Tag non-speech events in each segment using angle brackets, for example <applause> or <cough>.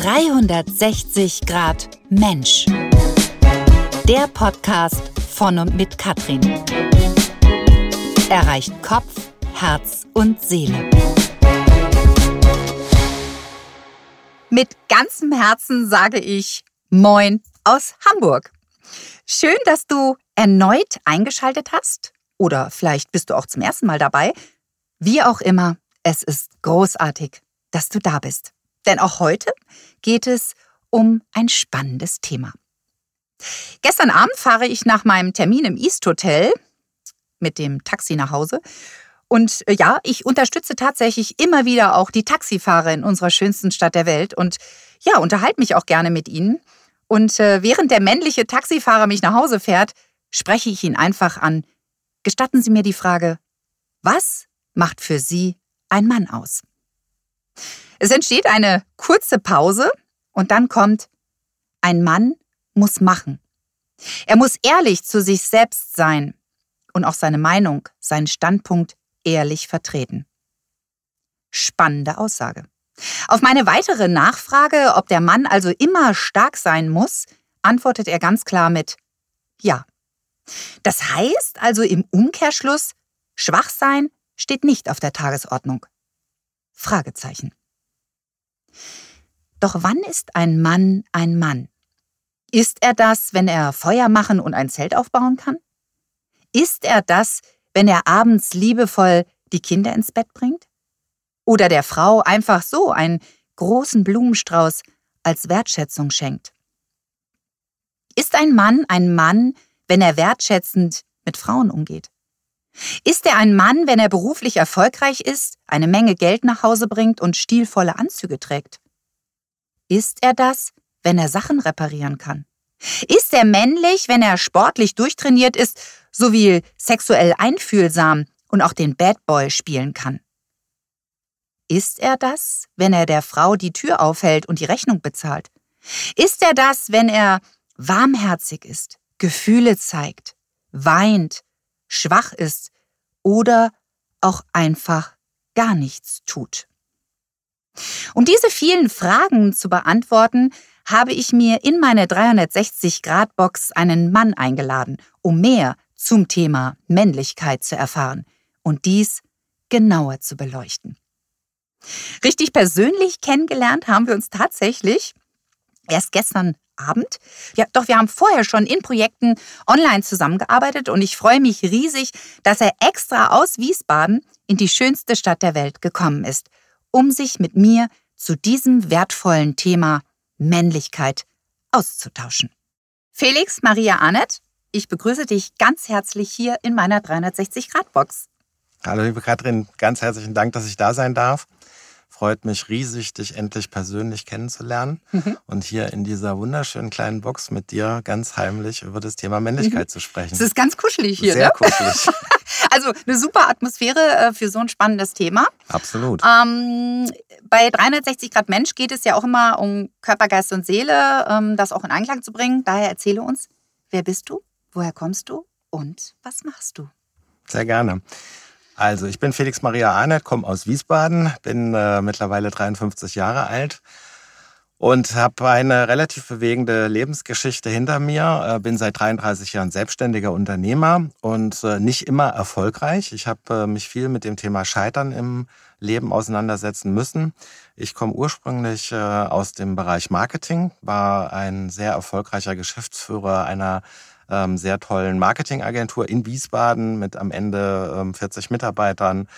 360 Grad Mensch. Der Podcast von und mit Katrin. Erreicht Kopf, Herz und Seele. Mit ganzem Herzen sage ich Moin aus Hamburg. Schön, dass du erneut eingeschaltet hast. Oder vielleicht bist du auch zum ersten Mal dabei. Wie auch immer, es ist großartig, dass du da bist. Denn auch heute geht es um ein spannendes Thema. Gestern Abend fahre ich nach meinem Termin im East Hotel mit dem Taxi nach Hause. Und äh, ja, ich unterstütze tatsächlich immer wieder auch die Taxifahrer in unserer schönsten Stadt der Welt und ja, unterhalte mich auch gerne mit ihnen. Und äh, während der männliche Taxifahrer mich nach Hause fährt, spreche ich ihn einfach an. Gestatten Sie mir die Frage, was macht für Sie ein Mann aus? Es entsteht eine kurze Pause und dann kommt, ein Mann muss machen. Er muss ehrlich zu sich selbst sein und auch seine Meinung, seinen Standpunkt ehrlich vertreten. Spannende Aussage. Auf meine weitere Nachfrage, ob der Mann also immer stark sein muss, antwortet er ganz klar mit Ja. Das heißt also im Umkehrschluss, schwach sein steht nicht auf der Tagesordnung. Fragezeichen. Doch wann ist ein Mann ein Mann? Ist er das, wenn er Feuer machen und ein Zelt aufbauen kann? Ist er das, wenn er abends liebevoll die Kinder ins Bett bringt? Oder der Frau einfach so einen großen Blumenstrauß als Wertschätzung schenkt? Ist ein Mann ein Mann, wenn er wertschätzend mit Frauen umgeht? Ist er ein Mann, wenn er beruflich erfolgreich ist, eine Menge Geld nach Hause bringt und stilvolle Anzüge trägt? Ist er das, wenn er Sachen reparieren kann? Ist er männlich, wenn er sportlich durchtrainiert ist, sowie sexuell einfühlsam und auch den Bad Boy spielen kann? Ist er das, wenn er der Frau die Tür aufhält und die Rechnung bezahlt? Ist er das, wenn er warmherzig ist, Gefühle zeigt, weint, schwach ist oder auch einfach gar nichts tut. Um diese vielen Fragen zu beantworten, habe ich mir in meine 360-Grad-Box einen Mann eingeladen, um mehr zum Thema Männlichkeit zu erfahren und dies genauer zu beleuchten. Richtig persönlich kennengelernt haben wir uns tatsächlich erst gestern Abend. Ja, doch wir haben vorher schon in Projekten online zusammengearbeitet und ich freue mich riesig, dass er extra aus Wiesbaden in die schönste Stadt der Welt gekommen ist, um sich mit mir zu diesem wertvollen Thema Männlichkeit auszutauschen. Felix Maria Arnett, ich begrüße dich ganz herzlich hier in meiner 360-Grad-Box. Hallo, liebe Katrin, ganz herzlichen Dank, dass ich da sein darf. Freut mich riesig, dich endlich persönlich kennenzulernen mhm. und hier in dieser wunderschönen kleinen Box mit dir ganz heimlich über das Thema Männlichkeit mhm. zu sprechen. Es ist ganz kuschelig hier, Sehr ne? kuschelig. <laughs> also eine super Atmosphäre äh, für so ein spannendes Thema. Absolut. Ähm, bei 360 Grad Mensch geht es ja auch immer um Körper, Geist und Seele, ähm, das auch in Einklang zu bringen. Daher erzähle uns, wer bist du, woher kommst du und was machst du? Sehr gerne. Also, ich bin Felix Maria Arnett, komme aus Wiesbaden, bin äh, mittlerweile 53 Jahre alt und habe eine relativ bewegende Lebensgeschichte hinter mir. Äh, bin seit 33 Jahren selbstständiger Unternehmer und äh, nicht immer erfolgreich. Ich habe äh, mich viel mit dem Thema Scheitern im Leben auseinandersetzen müssen. Ich komme ursprünglich äh, aus dem Bereich Marketing, war ein sehr erfolgreicher Geschäftsführer einer ähm, sehr tollen Marketingagentur in Wiesbaden mit am Ende ähm, 40 Mitarbeitern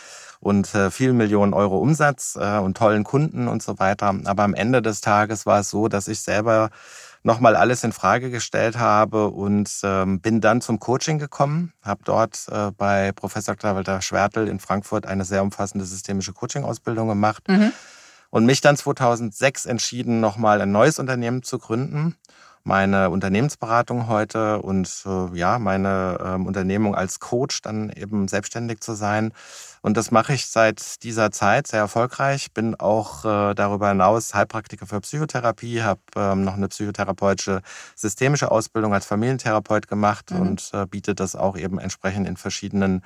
und äh, vielen Millionen Euro Umsatz äh, und tollen Kunden und so weiter. Aber am Ende des Tages war es so, dass ich selber nochmal alles in Frage gestellt habe und ähm, bin dann zum Coaching gekommen, habe dort äh, bei Professor Dr. Walter Schwertel in Frankfurt eine sehr umfassende systemische Coaching-Ausbildung gemacht mhm. und mich dann 2006 entschieden, nochmal ein neues Unternehmen zu gründen meine Unternehmensberatung heute und äh, ja, meine ähm, Unternehmung als Coach dann eben selbstständig zu sein. Und das mache ich seit dieser Zeit sehr erfolgreich. Bin auch äh, darüber hinaus Heilpraktiker für Psychotherapie, habe ähm, noch eine psychotherapeutische systemische Ausbildung als Familientherapeut gemacht mhm. und äh, biete das auch eben entsprechend in verschiedenen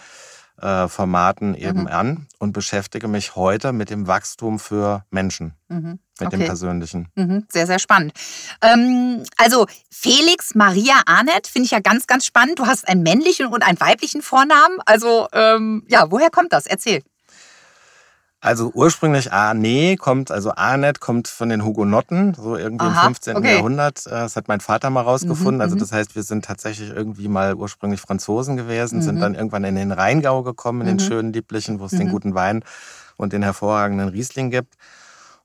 äh, Formaten eben mhm. an und beschäftige mich heute mit dem Wachstum für Menschen. Mhm. Mit Okay. dem Persönlichen. Mhm, sehr, sehr spannend. Ähm, also Felix Maria Arnett finde ich ja ganz, ganz spannend. Du hast einen männlichen und einen weiblichen Vornamen. Also ähm, ja, woher kommt das? Erzähl. Also ursprünglich Arne kommt, also Arnet kommt von den Hugenotten, so irgendwie Aha, im 15. okay. Jahrhundert. Äh, Das hat mein Vater mal rausgefunden. Mhm, also mhm. das heißt, wir sind tatsächlich irgendwie mal ursprünglich Franzosen gewesen, Mhm. sind dann irgendwann in den Rheingau gekommen, in den Mhm. schönen Lieblichen, wo es den guten Wein und den hervorragenden Riesling gibt.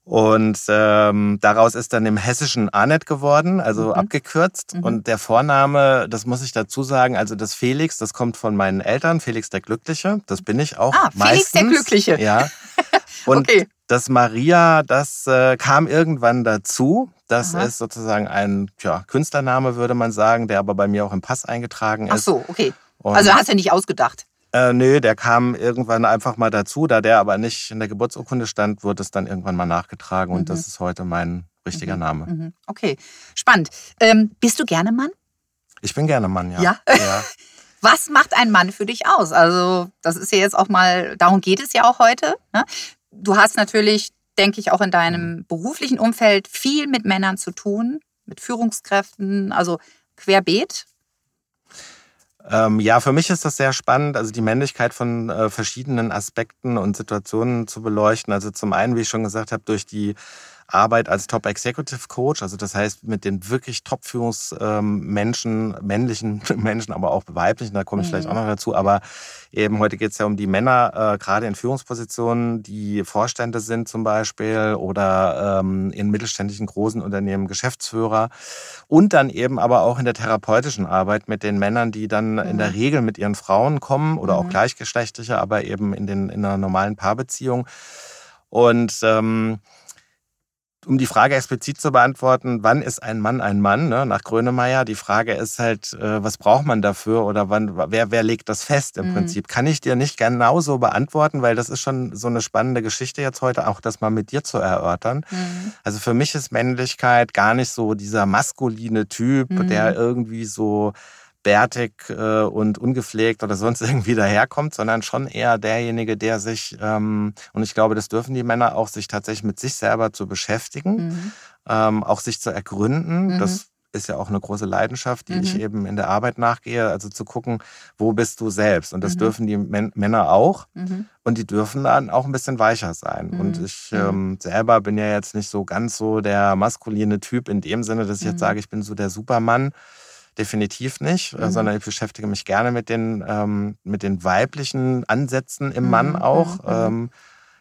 Und ähm, daraus ist dann im hessischen Arnet geworden, also Mhm. abgekürzt. Mhm. Und der Vorname, das muss ich dazu sagen, also das Felix, das kommt von meinen Eltern, Felix der Glückliche. Das bin ich auch Ah, meistens. Felix der Glückliche. Ja. <laughs> Und Okay. das Maria, das äh, kam irgendwann dazu. Das Aha. ist sozusagen ein ja, Künstlername, würde man sagen, der aber bei mir auch im Pass eingetragen ist. Ach so, okay. Und, Also hast du nicht ausgedacht. Äh, nö, der kam irgendwann einfach mal dazu. Da der aber nicht in der Geburtsurkunde stand, wurde es dann irgendwann mal nachgetragen. Und Mhm. das ist heute mein richtiger Name. Mhm. Okay, spannend. Ähm, bist du gerne Mann? Ich bin gerne Mann, ja. Ja? ja. <laughs> Was macht ein Mann für dich aus? Also, das ist ja jetzt auch mal, darum geht es ja auch heute. Ne? Du hast natürlich, denke ich, auch in deinem beruflichen Umfeld viel mit Männern zu tun, mit Führungskräften, also querbeet. Ähm, ja, für mich ist das sehr spannend, also die Männlichkeit von äh, verschiedenen Aspekten und Situationen zu beleuchten. Also zum einen, wie ich schon gesagt habe, durch die Arbeit als Top Executive Coach, also das heißt mit den wirklich Top-Führungsmenschen, männlichen <laughs> Menschen, aber auch weiblichen, da komme ich Mhm. vielleicht auch noch dazu, aber eben heute geht es ja um die Männer, äh, gerade in Führungspositionen, die Vorstände sind zum Beispiel oder ähm, in mittelständischen großen Unternehmen Geschäftsführer und dann eben aber auch in der therapeutischen Arbeit mit den Männern, die dann in der Regel mit ihren Frauen kommen oder auch Mhm. gleichgeschlechtliche, aber eben in, den, in einer normalen Paarbeziehung. Und ähm, um die Frage explizit zu beantworten, wann ist ein Mann ein Mann, ne, nach Grönemeyer, die Frage ist halt, äh, was braucht man dafür oder wann, wer, wer legt das fest im Mhm. Prinzip? Kann ich dir nicht genauso beantworten, weil das ist schon so eine spannende Geschichte jetzt heute, auch das mal mit dir zu erörtern. Mhm. Also für mich ist Männlichkeit gar nicht so dieser maskuline Typ, Mhm. der irgendwie so bärtig äh, und ungepflegt oder sonst <laughs> irgendwie daherkommt, sondern schon eher derjenige, der sich, ähm, und ich glaube, das dürfen die Männer auch, sich tatsächlich mit sich selber zu beschäftigen, Mhm. ähm, auch sich zu ergründen. Mhm. Das ist ja auch eine große Leidenschaft, die ich Mhm. eben in der Arbeit nachgehe, also zu gucken, wo bist du selbst. Und das Mhm. dürfen die Män Männer auch. Mhm. Und die dürfen dann auch ein bisschen weicher sein. Mhm. Und ich Mhm. ähm, selber bin ja jetzt nicht so ganz so der maskuline Typ in dem Sinne, dass ich Mhm. jetzt sage, ich bin so der Supermann. Definitiv nicht, äh, Mhm. sondern ich beschäftige mich gerne mit den, ähm, mit den weiblichen Ansätzen im Mhm, Mann auch. mhm, mhm. Ähm,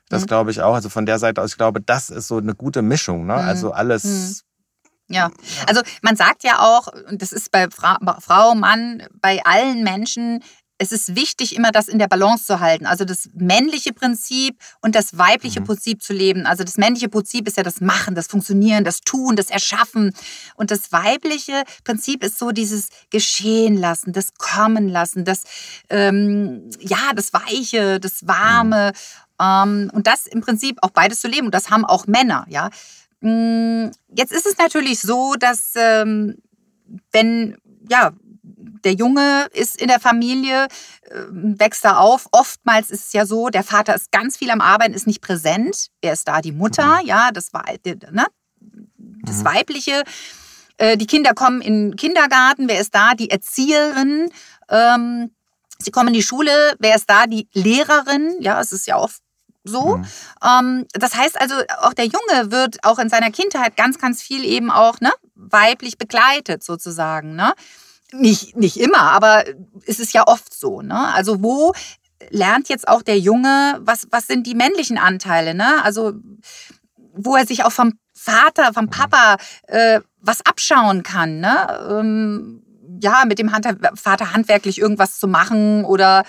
das glaube ich auch. Also von der Seite aus, ich glaube, das ist so eine gute Mischung. Ne? Mhm. Also alles. Ja, also man sagt ja auch, und das ist bei Fra Frau, Mann, bei allen Menschen, es ist wichtig, immer das in der Balance zu halten. Also das männliche Prinzip und das weibliche Mhm. Prinzip zu leben. Also das männliche Prinzip ist ja das Machen, das Funktionieren, das Tun, das Erschaffen. Und das weibliche Prinzip ist so dieses Geschehen lassen, das Kommen lassen, das, ähm, ja, das Weiche, das Warme. Ähm, und das im Prinzip auch beides zu leben. Und das haben auch Männer, ja. Mm, Jetzt ist es natürlich so, dass ähm, wenn ja der Junge ist in der Familie, äh, wächst da auf. Oftmals ist es ja so, der Vater ist ganz viel am Arbeiten, ist nicht präsent. Wer ist da? Die Mutter, ja, das war ne? das Mhm. Weibliche. Äh, Die Kinder kommen in den Kindergarten. Wer ist da? Die Erzieherin. Ähm, Sie kommen in die Schule. Wer ist da? Die Lehrerin. Ja, es ist ja oft so. Mhm. Ähm, das heißt also, auch der Junge wird auch in seiner Kindheit ganz, ganz viel eben auch ne, weiblich begleitet sozusagen. Ne? Nicht, nicht immer, aber es ist ja oft so. Ne? Also wo lernt jetzt auch der Junge, was, was sind die männlichen Anteile? Ne? Also wo er sich auch vom Vater, vom Papa äh, was abschauen kann. Ne? Ähm, ja, mit dem Hand Vater handwerklich irgendwas zu machen oder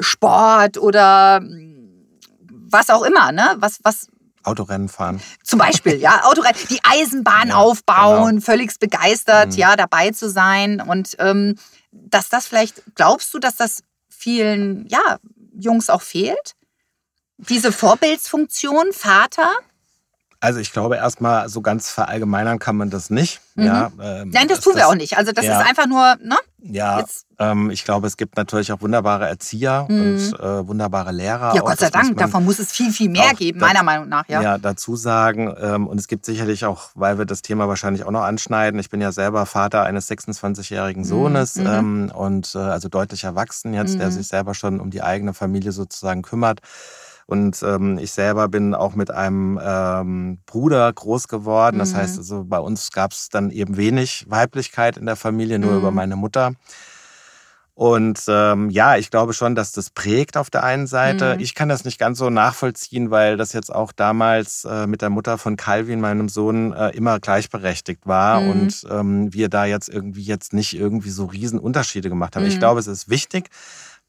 Sport oder was auch immer, ne? Was, was Autorennen fahren. zum Beispiel, ja, Autorennen, die Eisenbahn Ja, aufbauen, völlig begeistert, Mhm. ja, dabei zu sein. Und ähm, dass das vielleicht, glaubst du, dass das vielen, ja, Jungs auch fehlt? Diese Vorbildsfunktion, Vater? Also ich glaube erstmal, so ganz verallgemeinern kann man das nicht. Mhm. Ja, ähm, Nein, das tun wir auch nicht. Also das ja, ist einfach nur, ne? Ja, ähm, ich glaube, es gibt natürlich auch wunderbare Erzieher mhm. und äh, wunderbare Lehrer. Ja, Gott sei Dank, davon muss es viel, viel mehr geben, meiner Meinung nach. Ja, ja dazu sagen. Ähm, und es gibt sicherlich auch, weil wir das Thema wahrscheinlich auch noch anschneiden, ich bin ja selber Vater eines 26-jährigen Sohnes mhm. ähm, und äh, also deutlich erwachsen jetzt, der mhm. sich selber schon um die eigene Familie sozusagen kümmert. Und ähm, ich selber bin auch mit einem ähm, Bruder groß geworden. Das mhm. heißt, also bei uns gab es dann eben wenig Weiblichkeit in der Familie, nur mhm. über meine Mutter. Und ähm, ja, ich glaube schon, dass das prägt auf der einen Seite. Mhm. Ich kann das nicht ganz so nachvollziehen, weil das jetzt auch damals äh, mit der Mutter von Calvin, meinem Sohn, äh, immer gleichberechtigt war mhm. und ähm, wir da jetzt irgendwie jetzt nicht irgendwie so Riesenunterschiede gemacht haben. Mhm. Ich glaube, es ist wichtig,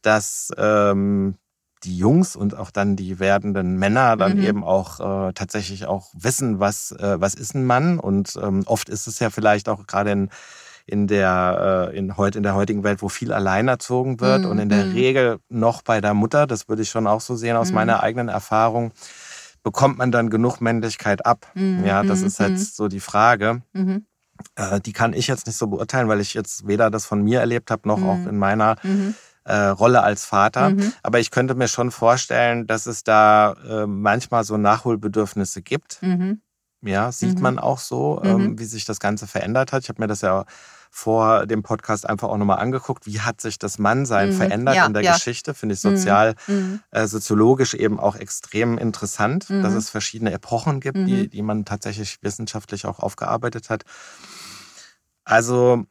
dass ähm, die Jungs und auch dann die werdenden Männer dann mhm. eben auch äh, tatsächlich auch wissen, was, äh, was ist ein Mann. Und ähm, oft ist es ja vielleicht auch gerade in, in der äh, in heute in der heutigen Welt, wo viel alleinerzogen wird mhm. und in der mhm. Regel noch bei der Mutter, das würde ich schon auch so sehen aus mhm. meiner eigenen Erfahrung, bekommt man dann genug Männlichkeit ab. Mhm. Ja, das ist jetzt mhm. so die Frage. Äh, die kann ich jetzt nicht so beurteilen, weil ich jetzt weder das von mir erlebt habe noch auch in meiner äh, Rolle als Vater. Mhm. Aber ich könnte mir schon vorstellen, dass es da äh, manchmal so Nachholbedürfnisse gibt. Mhm. Ja, sieht mhm. man auch so, ähm, mhm. wie sich das Ganze verändert hat. Ich habe mir das ja vor dem Podcast einfach auch nochmal angeguckt, wie hat sich das Mannsein mhm. verändert ja, in der ja. Geschichte. Finde ich mhm. sozial, mhm. äh, soziologisch eben auch extrem interessant, dass mhm. es verschiedene Epochen gibt, die, mhm. die man tatsächlich wissenschaftlich auch aufgearbeitet hat. Also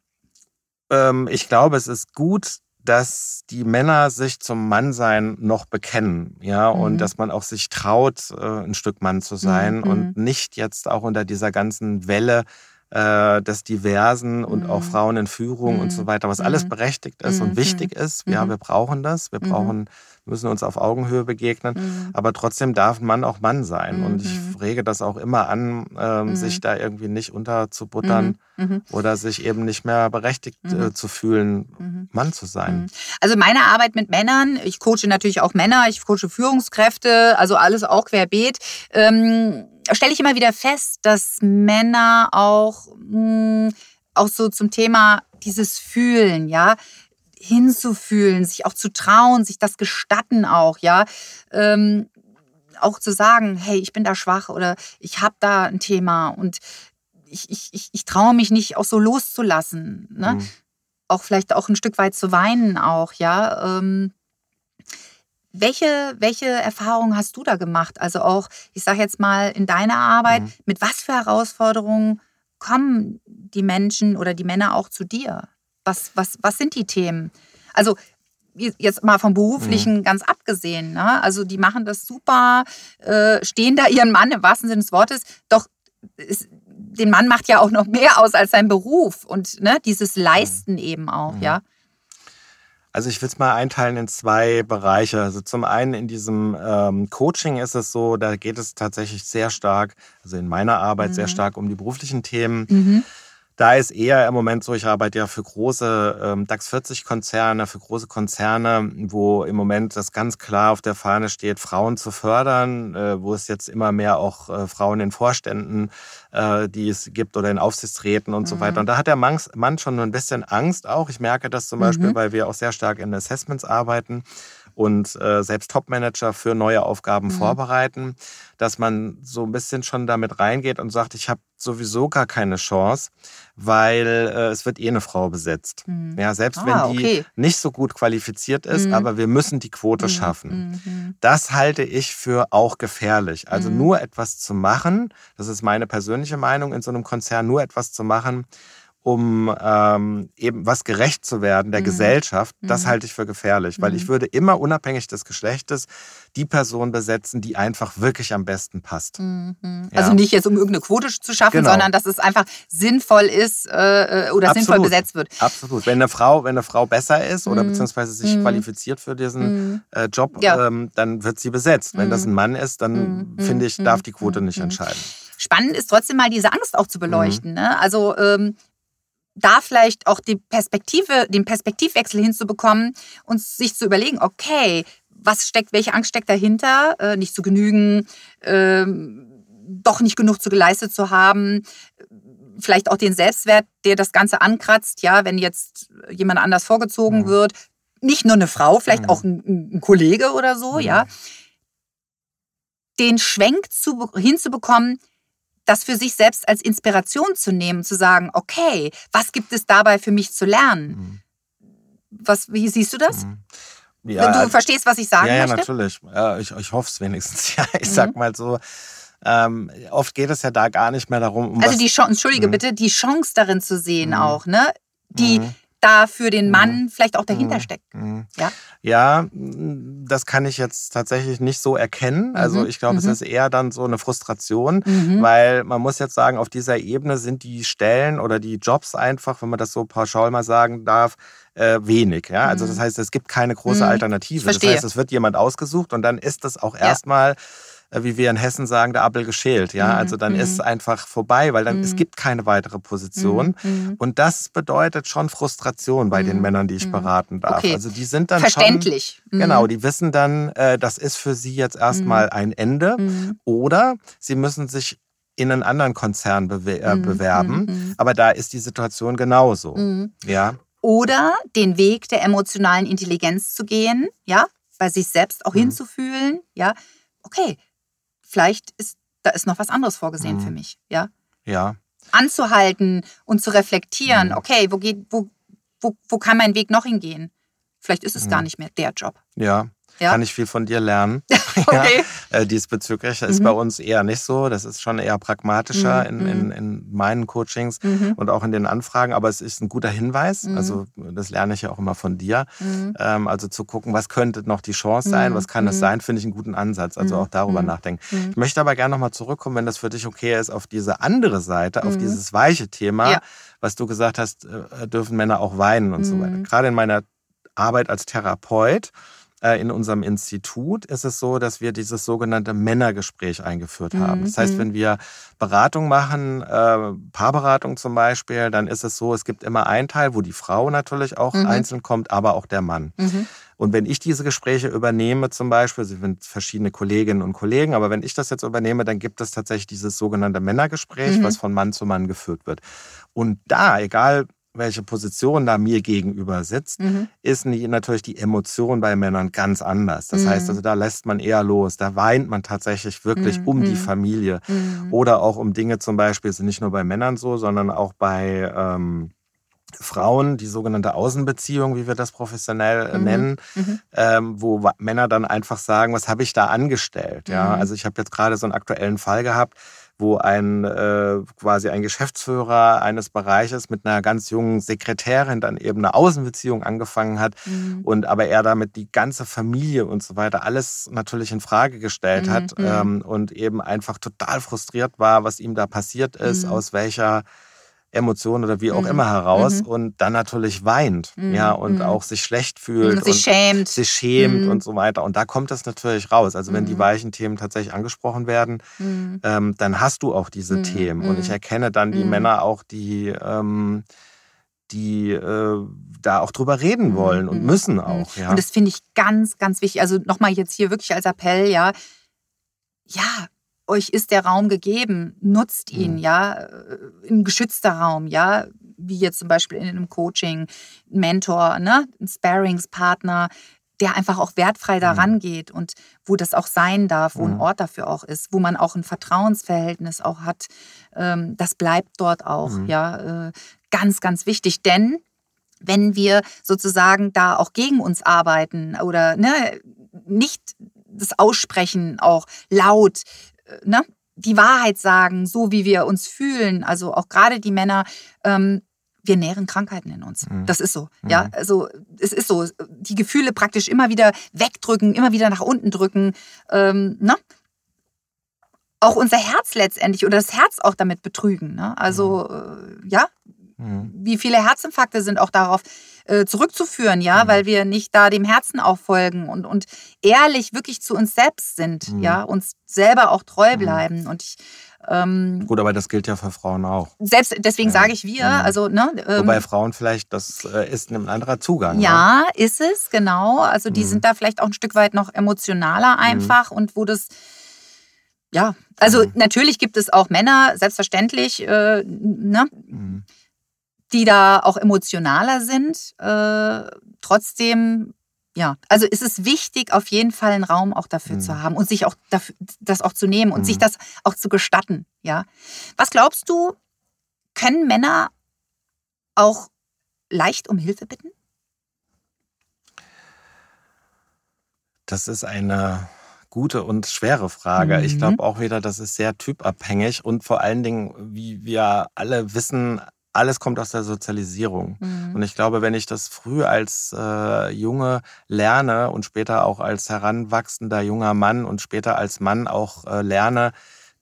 ähm, ich glaube, es ist gut, dass die Männer sich zum Mannsein noch bekennen, ja, mhm. und dass man auch sich traut, äh, ein Stück Mann zu sein mhm. und nicht jetzt auch unter dieser ganzen Welle äh, des Diversen und auch mhm. Frauen in Führung und so mhm. weiter, was alles mhm. berechtigt ist und wichtig ist. Ja, wir brauchen das. Wir brauchen müssen uns auf Augenhöhe begegnen. Mhm. Aber trotzdem darf Mann auch Mann sein. Mhm. Und ich mhm. rege das auch immer an, mhm. sich da irgendwie nicht unterzubuttern mhm. mhm. oder sich eben nicht mehr berechtigt äh, zu fühlen, Mann zu sein. Also meine Arbeit mit Männern, ich coache natürlich auch Männer, ich coache Führungskräfte, also alles auch querbeet. Ähm, stelle ich immer wieder fest, dass Männer auch, mh, auch so zum Thema dieses Fühlen, ja, hinzufühlen, sich auch zu trauen, sich das gestatten auch, ja. Ähm, auch zu sagen, hey, ich bin da schwach oder ich habe da ein Thema und ich, ich, ich, ich traue mich nicht auch so loszulassen. Ne? Mhm. Auch vielleicht auch ein Stück weit zu weinen auch, ja. Ähm, welche, welche Erfahrungen hast du da gemacht? Also auch, ich sage jetzt mal, in deiner Arbeit, mhm. mit was für Herausforderungen kommen die Menschen oder die Männer auch zu dir? Was, was, was sind die Themen? Also jetzt mal vom Beruflichen mhm. ganz abgesehen. Ne? Also die machen das super, äh, stehen da ihren Mann im wahrsten Sinne des Wortes. Doch ist, den Mann macht ja auch noch mehr aus als sein Beruf und ne, dieses Leisten mhm. eben auch, mhm. ja. Also ich will es mal einteilen in zwei Bereiche. Also zum einen in diesem ähm, Coaching ist es so, da geht es tatsächlich sehr stark, also in meiner Arbeit sehr mhm. stark um die beruflichen Themen. Mhm. Da ist eher im Moment so, ich arbeite ja für große ähm, DAX 40 Konzerne, für große Konzerne, wo im Moment das ganz klar auf der Fahne steht, Frauen zu fördern, äh, wo es jetzt immer mehr auch äh, Frauen in Vorständen, äh, die es gibt oder in Aufsichtsräten und mhm. so weiter. Und da hat der Mann, Mann schon ein bisschen Angst auch. Ich merke das zum Beispiel, mhm. weil wir auch sehr stark in Assessments arbeiten und äh, selbst Topmanager für neue Aufgaben mhm. vorbereiten, dass man so ein bisschen schon damit reingeht und sagt, ich habe sowieso gar keine Chance, weil äh, es wird eh eine Frau besetzt. Mhm. Ja, selbst ah, wenn die okay. nicht so gut qualifiziert ist, mhm. aber wir müssen die Quote mhm. schaffen. Mhm. Das halte ich für auch gefährlich. Also mhm. nur etwas zu machen, das ist meine persönliche Meinung in so einem Konzern, nur etwas zu machen, um ähm, eben was gerecht zu werden der mhm. Gesellschaft, das mhm. halte ich für gefährlich, weil mhm. ich würde immer unabhängig des Geschlechtes die Person besetzen, die einfach wirklich am besten passt. Mhm. Ja. Also nicht jetzt um irgendeine Quote zu schaffen, genau. sondern dass es einfach sinnvoll ist äh, äh oder Absolut. sinnvoll besetzt wird. Absolut. Wenn eine Frau, wenn eine Frau besser ist oder mhm. beziehungsweise sich mhm. qualifiziert für diesen äh, Job, ja. ähm, dann wird sie besetzt. Wenn das ein Mann ist, dann finde ich, darf die Quote nicht entscheiden. Spannend ist trotzdem mal diese Angst auch zu beleuchten. Ne? Also ähm, da vielleicht auch die Perspektive, den Perspektivwechsel hinzubekommen und sich zu überlegen, okay, was steckt, welche Angst steckt dahinter, äh, nicht zu genügen, ähm, doch nicht genug zu geleistet zu haben, vielleicht auch den Selbstwert, der das Ganze ankratzt, ja, wenn jetzt jemand anders vorgezogen mhm. wird, nicht nur eine Frau, vielleicht mhm. auch ein, ein, Kollege oder so, mhm. ja, den Schwenk zu, hinzubekommen, das für sich selbst als Inspiration zu nehmen, zu sagen, okay, was gibt es dabei für mich zu lernen? Mhm. Was, wie siehst du das? Mhm. Ja, du verstehst, was ich sagen ja, ja, möchte? natürlich. Ja, ich ich hoffe es wenigstens. <laughs> Ja, ich mhm. sag mal so. Ähm, oft geht es ja da gar nicht mehr darum. Um also die Chance, entschuldige mhm. bitte, die Chance darin zu sehen mhm. auch, ne? Die mhm. Da für den Mann mhm. vielleicht auch dahinter steckt. Ja? ja, das kann ich jetzt tatsächlich nicht so erkennen. Also ich glaube, es ist eher dann so eine Frustration, weil man muss jetzt sagen, auf dieser Ebene sind die Stellen oder die Jobs einfach, wenn man das so pauschal mal sagen darf, äh, wenig. Ja? Also das mhm. heißt, es gibt keine große mhm. Alternative. Das heißt, es wird jemand ausgesucht und dann ist das auch erstmal wie wir in Hessen sagen, der Appel geschält. Ja, mhm. also dann ist es einfach vorbei, weil dann es gibt keine weitere Position. Und das bedeutet schon Frustration bei den Männern, die ich beraten darf. Okay. Also die sind dann verständlich. Schon, genau, die wissen dann, äh, das ist für sie jetzt erstmal ein Ende. Oder sie müssen sich in einen anderen Konzern bewer äh, bewerben. Aber da ist die Situation genauso. Ja oder den Weg der emotionalen Intelligenz zu gehen, ja, bei sich selbst auch mhm. hinzufühlen, ja, okay, vielleicht ist da ist noch was anderes vorgesehen mhm. für mich, ja. Ja. Anzuhalten und zu reflektieren, mhm. okay, wo geht, wo, wo, wo kann mein Weg noch hingehen? Vielleicht ist es gar mhm. nicht mehr der Job. Ja. Ja. Kann ich viel von dir lernen. <laughs> okay. ja, äh, diesbezüglich mhm. ist bei uns eher nicht so. Das ist schon eher pragmatischer mhm. in, in, in, meinen Coachings mhm. und auch in den Anfragen. Aber es ist ein guter Hinweis. Mhm. Also das lerne ich ja auch immer von dir. Mhm. Ähm, also zu gucken, was könnte noch die Chance sein, was kann es sein, finde ich einen guten Ansatz. Also auch darüber nachdenken. Ich möchte aber gerne nochmal zurückkommen, wenn das für dich okay ist, auf diese andere Seite, auf dieses weiche Thema, ja. was du gesagt hast, äh, dürfen Männer auch weinen und so weiter. Gerade in meiner Arbeit als Therapeut in unserem Institut ist es so, dass wir dieses sogenannte Männergespräch eingeführt haben. Mhm. Das heißt, mhm. wenn wir Beratung machen, äh, Paarberatung zum Beispiel, dann ist es so, es gibt immer einen Teil, wo die Frau natürlich auch mhm. einzeln kommt, aber auch der Mann. Mhm. Und wenn ich diese Gespräche übernehme, zum Beispiel, sie sind verschiedene Kolleginnen und Kollegen, aber wenn ich das jetzt übernehme, dann gibt es tatsächlich dieses sogenannte Männergespräch, mhm. was von Mann zu Mann geführt wird. Und da, egal welche Position da mir gegenüber sitzt, mhm. ist natürlich die Emotion bei Männern ganz anders. Das mhm. heißt also, da lässt man eher los, da weint man tatsächlich wirklich mhm. um die mhm. Familie mhm. oder auch um Dinge zum Beispiel, ist nicht nur bei Männern so, sondern auch bei ähm, Frauen, die sogenannte Außenbeziehung, wie wir das professionell äh, mhm. nennen, ähm, wo Männer dann einfach sagen, was habe ich da angestellt? Ja, also ich habe jetzt gerade so einen aktuellen Fall gehabt, wo ein äh, quasi ein Geschäftsführer eines Bereiches mit einer ganz jungen Sekretärin dann eben eine Außenbeziehung angefangen hat mhm. und aber er damit die ganze Familie und so weiter alles natürlich in Frage gestellt mhm. hat mhm. ähm, und eben einfach total frustriert war, was ihm da passiert ist, mhm. aus welcher Emotionen oder wie auch mhm. immer heraus mhm. und dann natürlich weint, mhm. ja, und mhm. auch sich schlecht fühlt und sich schämt, sich schämt mhm. und so weiter. Und da kommt das natürlich raus. Also wenn die mhm. weichen Themen tatsächlich angesprochen werden, ähm, dann hast du auch diese Themen. Und ich erkenne dann die Männer auch, die ähm, die äh, da auch drüber reden wollen und müssen auch. Ja. Und das finde ich ganz, ganz wichtig. Also nochmal jetzt hier wirklich als Appell, ja, ja, euch ist der Raum gegeben, nutzt ihn, mhm. ja, äh, ein geschützter Raum, ja, wie jetzt zum Beispiel in einem Coaching, ein Mentor, ne, ein Sparingspartner, der einfach auch wertfrei daran mhm. geht und wo das auch sein darf, wo mhm. ein Ort dafür auch ist, wo man auch ein Vertrauensverhältnis auch hat, ähm, das bleibt dort auch, mhm. ja, äh, ganz, ganz wichtig, denn wenn wir sozusagen da auch gegen uns arbeiten oder ne, nicht das Aussprechen auch laut, ne, die Wahrheit sagen, so wie wir uns fühlen, also auch gerade die Männer, ähm, wir nähren Krankheiten in uns. Mhm. Das ist so. Mhm. Ja, also es ist so. Die Gefühle praktisch immer wieder wegdrücken, immer wieder nach unten drücken. Ähm, ne? Auch unser Herz letztendlich oder das Herz auch damit betrügen. Ne? Also mhm. äh, ja, Mhm. Wie viele Herzinfarkte sind auch darauf äh, zurückzuführen, ja, mhm. weil wir nicht da dem Herzen auch folgen und, und ehrlich wirklich zu uns selbst sind, mhm. ja, uns selber auch treu mhm. bleiben. Und ich ähm, Gut, aber das gilt ja für Frauen auch. Selbst deswegen ja. sage ich wir, mhm. also ne. Ähm, Wobei Frauen vielleicht das äh, ist ein anderer Zugang. Ja, ne? ist es genau. Also die mhm. sind da vielleicht auch ein Stück weit noch emotionaler einfach und wo das ja, also mhm. natürlich gibt es auch Männer, selbstverständlich, äh, ne, mhm. Die da auch emotionaler sind. Äh, trotzdem, ja, also ist es wichtig, auf jeden Fall einen Raum auch dafür mhm. zu haben und sich auch dafür, das auch zu nehmen und sich mhm. das auch zu gestatten. Ja, was glaubst du, können Männer auch leicht um Hilfe bitten? Das ist eine gute und schwere Frage. Mhm. Ich glaube auch wieder, das ist sehr typabhängig und vor allen Dingen, wie wir alle wissen, alles kommt aus der Sozialisierung. Mhm. Und ich glaube, wenn ich das früh als äh, Junge lerne und später auch als heranwachsender junger Mann und später als Mann auch äh, lerne,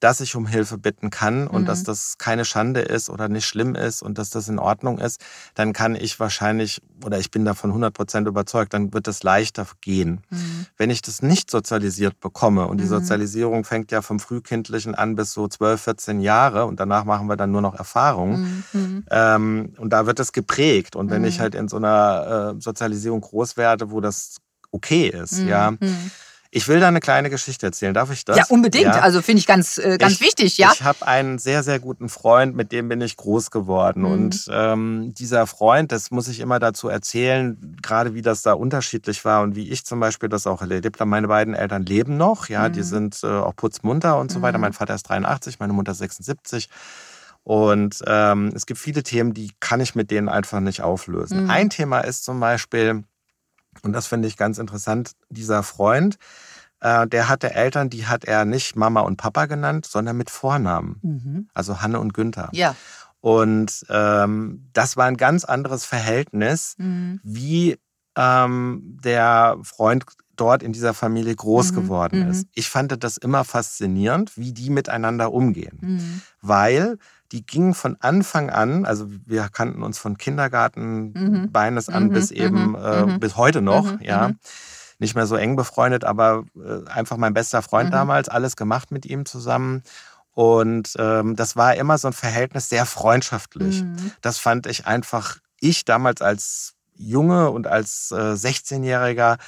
dass ich um Hilfe bitten kann und mhm. dass das keine Schande ist oder nicht schlimm ist und dass das in Ordnung ist, dann kann ich wahrscheinlich, oder ich bin davon 100 Prozent überzeugt, dann wird es leichter gehen. Mhm. Wenn ich das nicht sozialisiert bekomme und die mhm. Sozialisierung fängt ja vom Frühkindlichen an bis so 12, 14 Jahre und danach machen wir dann nur noch Erfahrungen mhm. mhm. ähm, und da wird es geprägt und wenn ich mhm. halt in so einer äh, Sozialisierung groß werde, wo das okay ist, ja, ich will da eine kleine Geschichte erzählen. Darf ich das? Ja, unbedingt. Ja. Also finde ich ganz, äh, ganz ich, wichtig, ja. Ich habe einen sehr, sehr guten Freund, mit dem bin ich groß geworden. Mhm. Und ähm, dieser Freund, das muss ich immer dazu erzählen, gerade wie das da unterschiedlich war und wie ich zum Beispiel das auch erlebt habe. Meine beiden Eltern leben noch, ja, mhm. die sind äh, auch putzmunter und so weiter. Mhm. Mein Vater ist 83, meine Mutter 76. Und ähm, es gibt viele Themen, die kann ich mit denen einfach nicht auflösen. Mhm. Ein Thema ist zum Beispiel, und das finde ich ganz interessant. Dieser Freund, äh, der hatte Eltern, die hat er nicht Mama und Papa genannt, sondern mit Vornamen. Mhm. Also Hanne und Günther. Ja. Und ähm, das war ein ganz anderes Verhältnis, mhm. wie ähm, der Freund dort in dieser Familie groß mhm. geworden ist. Mhm. Ich fand das immer faszinierend, wie die miteinander umgehen. Mhm. Weil die gingen von Anfang an, also wir kannten uns von Kindergarten mhm. Beines an mhm. bis eben mhm. äh, mhm. bis heute noch, mhm. ja. Mhm. Nicht mehr so eng befreundet, aber äh, einfach mein bester Freund damals, alles gemacht mit ihm zusammen. Und ähm, das war immer so ein Verhältnis sehr freundschaftlich. Das fand ich einfach, ich damals als Junge und als äh, 16-Jähriger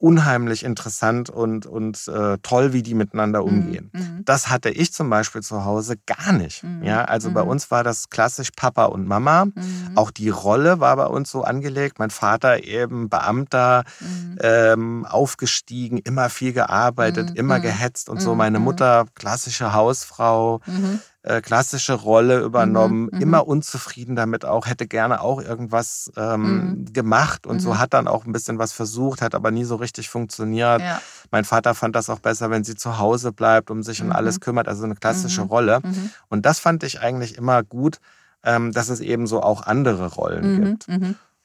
unheimlich interessant und, und äh, toll, wie die miteinander mhm, umgehen. Mhm. Das hatte ich zum Beispiel zu Hause gar nicht. Mhm. Ja, also mhm. bei uns war das klassisch Papa und Mama. Mhm. Auch die Rolle war bei uns so angelegt. Mein Vater eben Beamter, mhm. ähm, aufgestiegen, immer viel gearbeitet, immer gehetzt und so. Meine Mutter klassische Hausfrau. Äh, klassische Rolle übernommen, mhm, mhm, immer unzufrieden damit auch, hätte gerne auch irgendwas ähm, mhm. gemacht und mhm. so hat dann auch ein bisschen was versucht, hat aber nie so richtig funktioniert. Ja. Mein Vater fand das auch besser, wenn sie zu Hause bleibt, um sich um alles mhm. kümmert, also eine klassische mhm. Rolle. Und das fand ich eigentlich immer gut, ähm, dass es eben so auch andere Rollen gibt.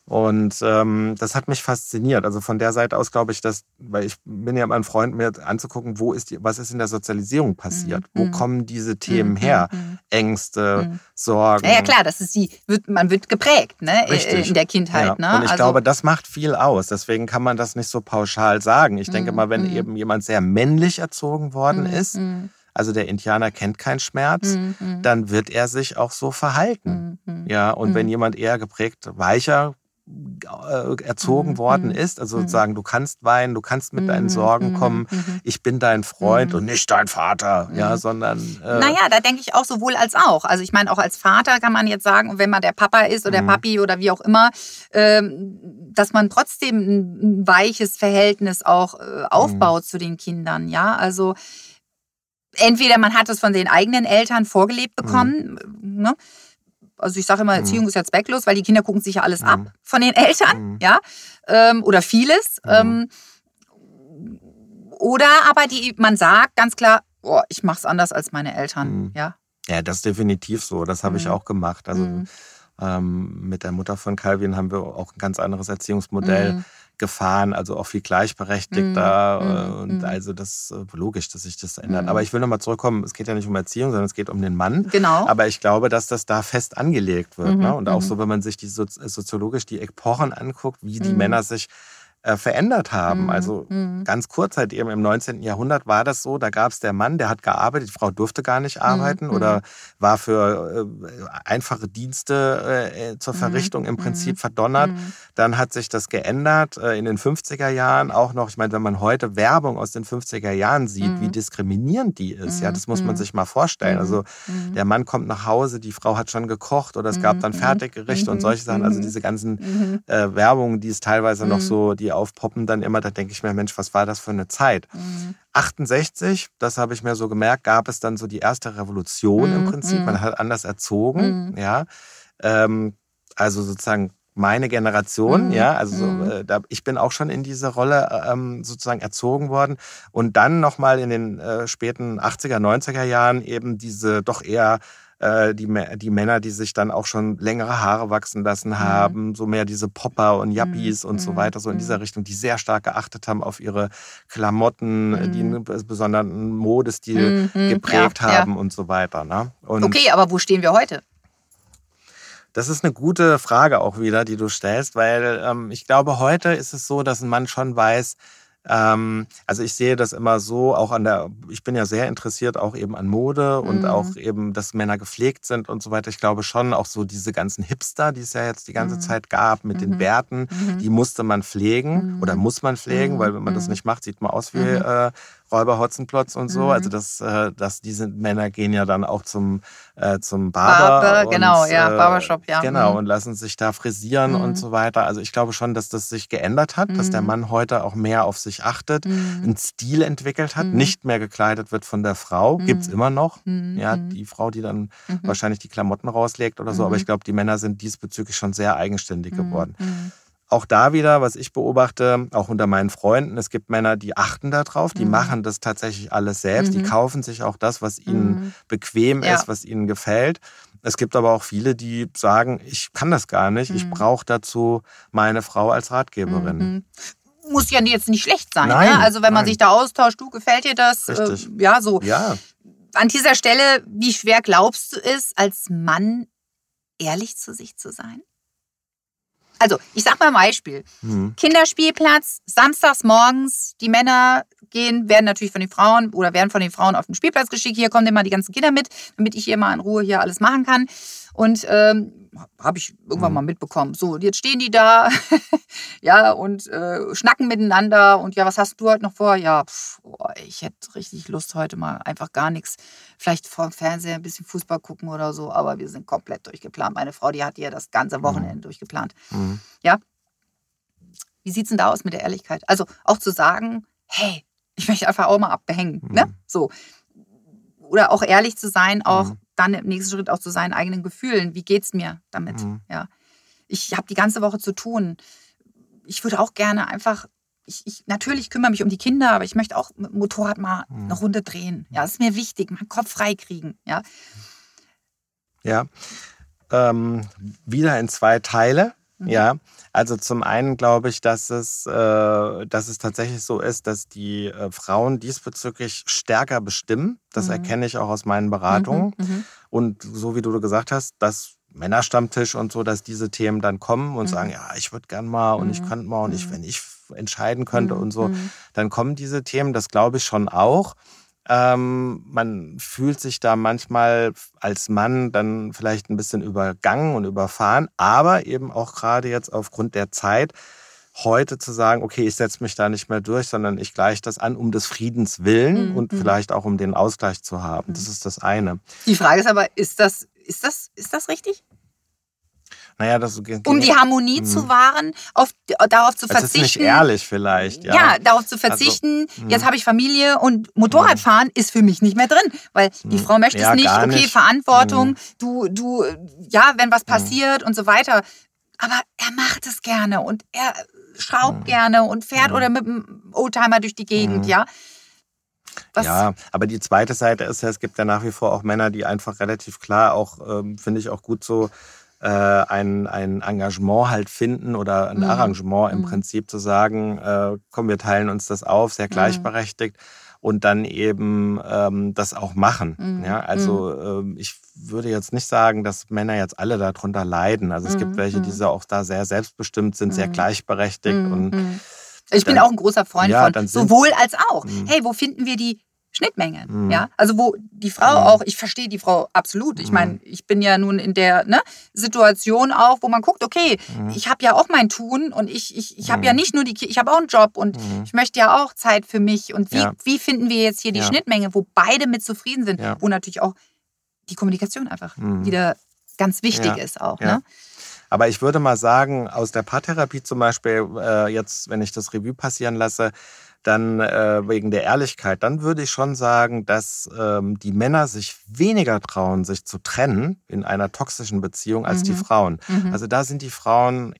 Und ähm, das hat mich fasziniert. Also von der Seite aus glaube ich, dass, weil ich bin ja mein Freund, mir anzugucken, wo ist die, was ist in der Sozialisierung passiert? Mhm. Wo kommen diese Themen mhm. her? Mhm. Ängste, mhm. Sorgen. Ja, ja, klar, das ist die, wird, man wird geprägt, ne? Richtig. In der Kindheit. Ja. Ne? Und ich also, glaube, das macht viel aus. Deswegen kann man das nicht so pauschal sagen. Ich denke mhm, mal, wenn mhm. eben jemand sehr männlich erzogen worden ist, also der Indianer kennt keinen Schmerz, dann wird er sich auch so verhalten. Ja, und wenn jemand eher geprägt, weicher, erzogen mhm. worden mhm. ist. Also mhm. sozusagen, du kannst weinen, du kannst mit deinen mhm, Sorgen mhm, kommen. Ich bin dein Freund und nicht dein Vater, ja, sondern. Äh, naja, da denke ich auch sowohl als auch. Also ich meine, auch als Vater kann man jetzt sagen, wenn man der Papa ist oder der Papi oder wie auch immer, ähm, dass man trotzdem ein weiches Verhältnis auch äh, aufbaut zu den Kindern, ja. Also entweder man hat es von den eigenen Eltern vorgelebt bekommen, ne? Also ich sage immer, Erziehung mhm. ist ja zwecklos, weil die Kinder gucken sich ja alles mhm. ab von den Eltern, mhm. ja, ähm, oder vieles. Ähm, oder aber die, man sagt ganz klar, oh, ich mache es anders als meine Eltern, ja. Ja, das ist definitiv so. Das habe ich auch gemacht. Also ähm, mit der Mutter von Calvin haben wir auch ein ganz anderes Erziehungsmodell gefahren, also auch viel gleichberechtigter. Mm, mm, und mm. also das ist äh, logisch, dass sich das ändert. Aber ich will nochmal zurückkommen, es geht ja nicht um Erziehung, sondern es geht um den Mann. Genau. Aber ich glaube, dass das da fest angelegt wird. Mhm, ne? Und auch mhm. so, wenn man sich die soziologisch die Epochen anguckt, wie die mhm. Männer sich äh, verändert haben. Mhm. Also mhm. ganz kurz halt eben im 19. Jahrhundert war das so, da gab es der Mann, der hat gearbeitet, die Frau durfte gar nicht arbeiten mhm. oder mhm. war für äh, einfache Dienste äh, äh zur mhm. Verrichtung im Prinzip verdonnert. Dann hat sich das geändert äh, in den 50er Jahren auch noch. Ich meine, wenn man heute Werbung aus den 50er Jahren sieht, wie diskriminierend die ist, ja, das muss man sich mal vorstellen. Also der Mann kommt nach Hause, die Frau hat schon gekocht oder es gab dann Fertiggerichte und solche Sachen. Also diese ganzen äh, Werbungen, die es teilweise noch so, die aufpoppen, dann immer, da denke ich mir, Mensch, was war das für eine Zeit? Mhm. 68, das habe ich mir so gemerkt, gab es dann so die erste Revolution mhm. im Prinzip. Man mhm. hat anders erzogen, mhm. ja. Ähm, also sozusagen meine Generation, mhm. ja, also so, mhm. äh, da, ich bin auch schon in diese Rolle äh, ähm, sozusagen erzogen worden und dann nochmal in den äh, späten 80er, 90er Jahren eben diese doch eher äh, die, die Männer, die sich dann auch schon längere Haare wachsen lassen mhm. haben, mhm. so mehr diese Popper und Yuppies mhm. und so weiter, so in dieser mhm. Richtung, die sehr stark geachtet haben auf ihre Klamotten, mhm. die einen besonderen Modestil mhm. geprägt ja, haben ja. und so weiter. Ne? Und okay, aber wo stehen wir heute? Das ist eine gute Frage auch wieder, die du stellst, weil ähm, ich glaube, heute ist es so, dass ein Mann schon weiß, also ich sehe das immer so, auch an der, ich bin ja sehr interessiert auch eben an Mode und mhm. auch eben, dass Männer gepflegt sind und so weiter. Ich glaube schon, auch so diese ganzen Hipster, die es ja jetzt die ganze mhm. Zeit gab mit mhm. den Bärten, mhm. die musste man pflegen oder mhm. muss man pflegen, weil wenn man das mhm. nicht macht, sieht man aus wie äh, Räuber Hotzenplotz und so. Mhm. Also das, äh, das, diese Männer gehen ja dann auch zum, äh, zum Barber. Barber genau, ja, äh, Barbershop, ja. Genau, mhm. und lassen sich da frisieren mhm. und so weiter. Also ich glaube schon, dass das sich geändert hat, dass der mhm. Mann heute auch mehr auf sich achtet, mhm. einen Stil entwickelt hat, mhm. nicht mehr gekleidet wird von der Frau. Gibt es immer noch. Ja, die Frau, die dann wahrscheinlich die Klamotten rauslegt oder so. Aber ich glaube, die Männer sind diesbezüglich schon sehr eigenständig geworden auch da wieder, was ich beobachte, auch unter meinen Freunden, es gibt Männer, die achten darauf, die mhm. machen das tatsächlich alles selbst, mhm. die kaufen sich auch das, was ihnen mhm. bequem ja. ist, was ihnen gefällt. Es gibt aber auch viele, die sagen, ich kann das gar nicht, ich mhm. brauche dazu meine Frau als Ratgeberin. Mhm. Muss ja jetzt nicht schlecht sein. Ne? Nein, ne? Also wenn man nein. sich da austauscht, du gefällt dir das? Äh, ja, so. Ja. An dieser Stelle, wie schwer glaubst du es, als Mann ehrlich zu sich zu sein? Also, ich sag mal ein Beispiel. Mhm. Kinderspielplatz, samstags morgens, die Männer gehen, werden natürlich von den Frauen oder werden von den Frauen auf den Spielplatz geschickt. Hier kommen immer die ganzen Kinder mit, damit ich hier mal in Ruhe hier alles machen kann. Und ähm, habe ich irgendwann mhm. mal mitbekommen. So, jetzt stehen die da, <laughs> ja, und äh, schnacken miteinander. Und ja, was hast du heute noch vor? Ja, pff, oh, ich hätte richtig Lust heute mal einfach gar nichts. Vielleicht vor dem Fernseher ein bisschen Fußball gucken oder so. Aber wir sind komplett durchgeplant. Meine Frau, die hat ja das ganze Wochenende mhm. durchgeplant. Mhm. Ja. Wie sieht's denn da aus mit der Ehrlichkeit? Also auch zu sagen, hey, ich möchte einfach auch mal abhängen. Ne? Mhm. So. Oder auch ehrlich zu sein, auch mhm dann im nächsten Schritt auch zu seinen eigenen Gefühlen. Wie geht es mir damit? Mhm. Ja. Ich habe die ganze Woche zu tun. Ich würde auch gerne einfach, ich, ich, natürlich kümmere mich um die Kinder, aber ich möchte auch mit dem Motorrad mal mhm. eine Runde drehen. Ja, das ist mir wichtig, meinen Kopf frei kriegen. Ja. Ja. Ähm, wieder in zwei Teile. Mhm. Ja. Also zum einen glaube ich, dass es, äh, dass es tatsächlich so ist, dass die äh, Frauen diesbezüglich stärker bestimmen. Das mhm. erkenne ich auch aus meinen Beratungen. Mhm, mhm. Und so wie du gesagt hast, dass Männerstammtisch und so, dass diese Themen dann kommen und mhm. sagen, ja, ich würde gern mal und ich mhm. könnte mal und ich, mhm. wenn ich entscheiden könnte und so, dann kommen diese Themen. Das glaube ich schon auch. Ähm, man fühlt sich da manchmal als Mann dann vielleicht ein bisschen übergangen und überfahren, aber eben auch gerade jetzt aufgrund der Zeit heute zu sagen, okay, ich setze mich da nicht mehr durch, sondern ich gleiche das an um des Friedens willen mhm. und mhm. vielleicht auch um den Ausgleich zu haben. Das ist das eine. Die Frage ist aber, ist das, ist das, ist das richtig? Naja, das um die Harmonie mhm. zu wahren, auf, darauf zu verzichten. Das ist nicht ehrlich vielleicht, ja. Ja, darauf zu also, verzichten. Also, jetzt habe ich Familie und Motorradfahren ist für mich nicht mehr drin, weil die Frau möchte ja, es nicht. Okay, nicht. Verantwortung. Mhm. Du, du, ja, wenn was passiert und so weiter. Aber er macht es gerne und er schraubt gerne und fährt oder mit dem Oldtimer durch die Gegend, ja. Was? Ja, aber die zweite Seite ist ja, es gibt ja nach wie vor auch Männer, die einfach relativ klar auch, ähm, finde ich auch gut so, äh, ein, ein Engagement halt finden oder ein mhm. Arrangement im mhm. Prinzip zu sagen, äh, komm, wir teilen uns das auf, sehr mhm. gleichberechtigt. Und dann eben ähm, das auch machen. Mhm. Ja, also ähm, ich würde jetzt nicht sagen, dass Männer jetzt alle darunter leiden. Also es gibt welche, die so auch da sehr selbstbestimmt sind, sehr gleichberechtigt und Ich bin Dann- auch ein großer Freund Ja, von sowohl als auch. Mhm. Hey, wo finden wir die Schnittmengen? Mhm. Ja, also wo die Frau Mhm. auch, ich verstehe die Frau absolut. Ich Mhm. meine, ich bin ja nun in der ne, Situation auch, wo man guckt, okay, Mhm. ich habe ja auch mein Tun und ich, ich, ich habe Mhm. ja nicht nur die, ich habe auch einen Job und Mhm. ich möchte ja auch Zeit für mich. Und wie, Ja. wie finden wir jetzt hier die Ja. Schnittmenge, wo beide mit zufrieden sind, Ja. wo natürlich auch die Kommunikation einfach Mhm. wieder ganz wichtig ist auch. Ne? Aber ich würde mal sagen, aus der Paartherapie zum Beispiel, äh, jetzt, wenn ich das Revue passieren lasse, dann äh, wegen der Ehrlichkeit, dann würde ich schon sagen, dass ähm, die Männer sich weniger trauen, sich zu trennen in einer toxischen Beziehung als die Mhm. Frauen. Mhm. Also da sind die Frauen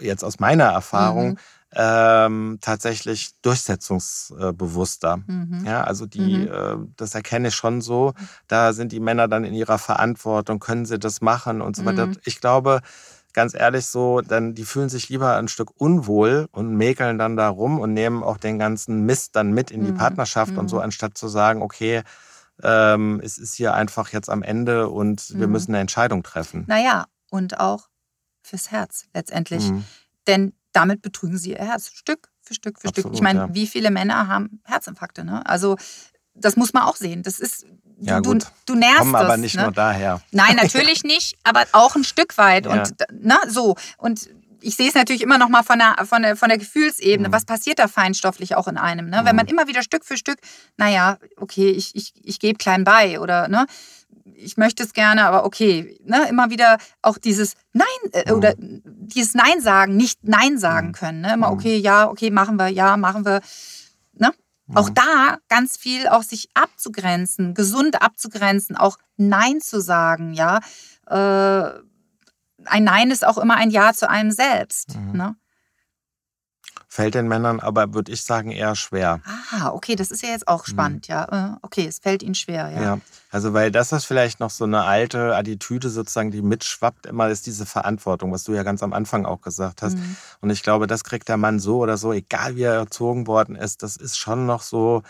jetzt aus meiner Erfahrung Mhm. ähm, tatsächlich durchsetzungsbewusster. Mhm. Ja, also die, Mhm. äh, das erkenne ich schon so. Da sind die Männer dann in ihrer Verantwortung, können sie das machen und so weiter. Mhm. Ich glaube, ganz ehrlich so, dann die fühlen sich lieber ein Stück unwohl und mäkeln dann da rum und nehmen auch den ganzen Mist dann mit in die Mhm. Partnerschaft und so, Mhm. anstatt zu sagen, okay, ähm, es ist hier einfach jetzt am Ende und wir Mhm. müssen eine Entscheidung treffen. Naja, und auch fürs Herz letztendlich. Mhm. Denn damit betrügen sie ihr Herz Stück für Stück für Stück. Absolut, Ich meine, ja. wie viele Männer haben Herzinfarkte? Ne? Also das muss man auch sehen. Das ist, du, Ja, du, gut. du nährst Kommen aber nicht ne? nur daher. Nein, <laughs> natürlich nicht, aber auch ein Stück weit. Ja. Und na, so. Und ich sehe es natürlich immer noch mal von der, von der, von der Gefühlsebene. Mhm. Was passiert da feinstofflich auch in einem? Ne? Wenn Mhm. man immer wieder Stück für Stück, naja, okay, ich, ich, ich gebe klein bei oder ne, ich möchte es gerne, aber okay, ne, immer wieder auch dieses Nein äh, Mhm. oder dieses Nein sagen, nicht Nein sagen Mhm. können. Ne? Immer, Mhm. okay, ja, okay, machen wir, ja, machen wir. Ne? Auch Mhm. da ganz viel auch sich abzugrenzen, gesund abzugrenzen, auch Nein zu sagen, ja. Äh, ein Nein ist auch immer ein Ja zu einem selbst. Mhm. Ne? Fällt den Männern aber, würde ich sagen, eher schwer. Ah, okay, das ist ja jetzt auch spannend, ja. Äh, Okay, es fällt ihnen schwer, ja. Mhm. Ja. also weil das ist vielleicht noch so eine alte Attitüde sozusagen, die mitschwappt immer, ist diese Verantwortung, was du ja ganz am Anfang auch gesagt hast. Mhm. Und ich glaube, das kriegt der Mann so oder so, egal wie er erzogen worden ist, das ist schon noch so,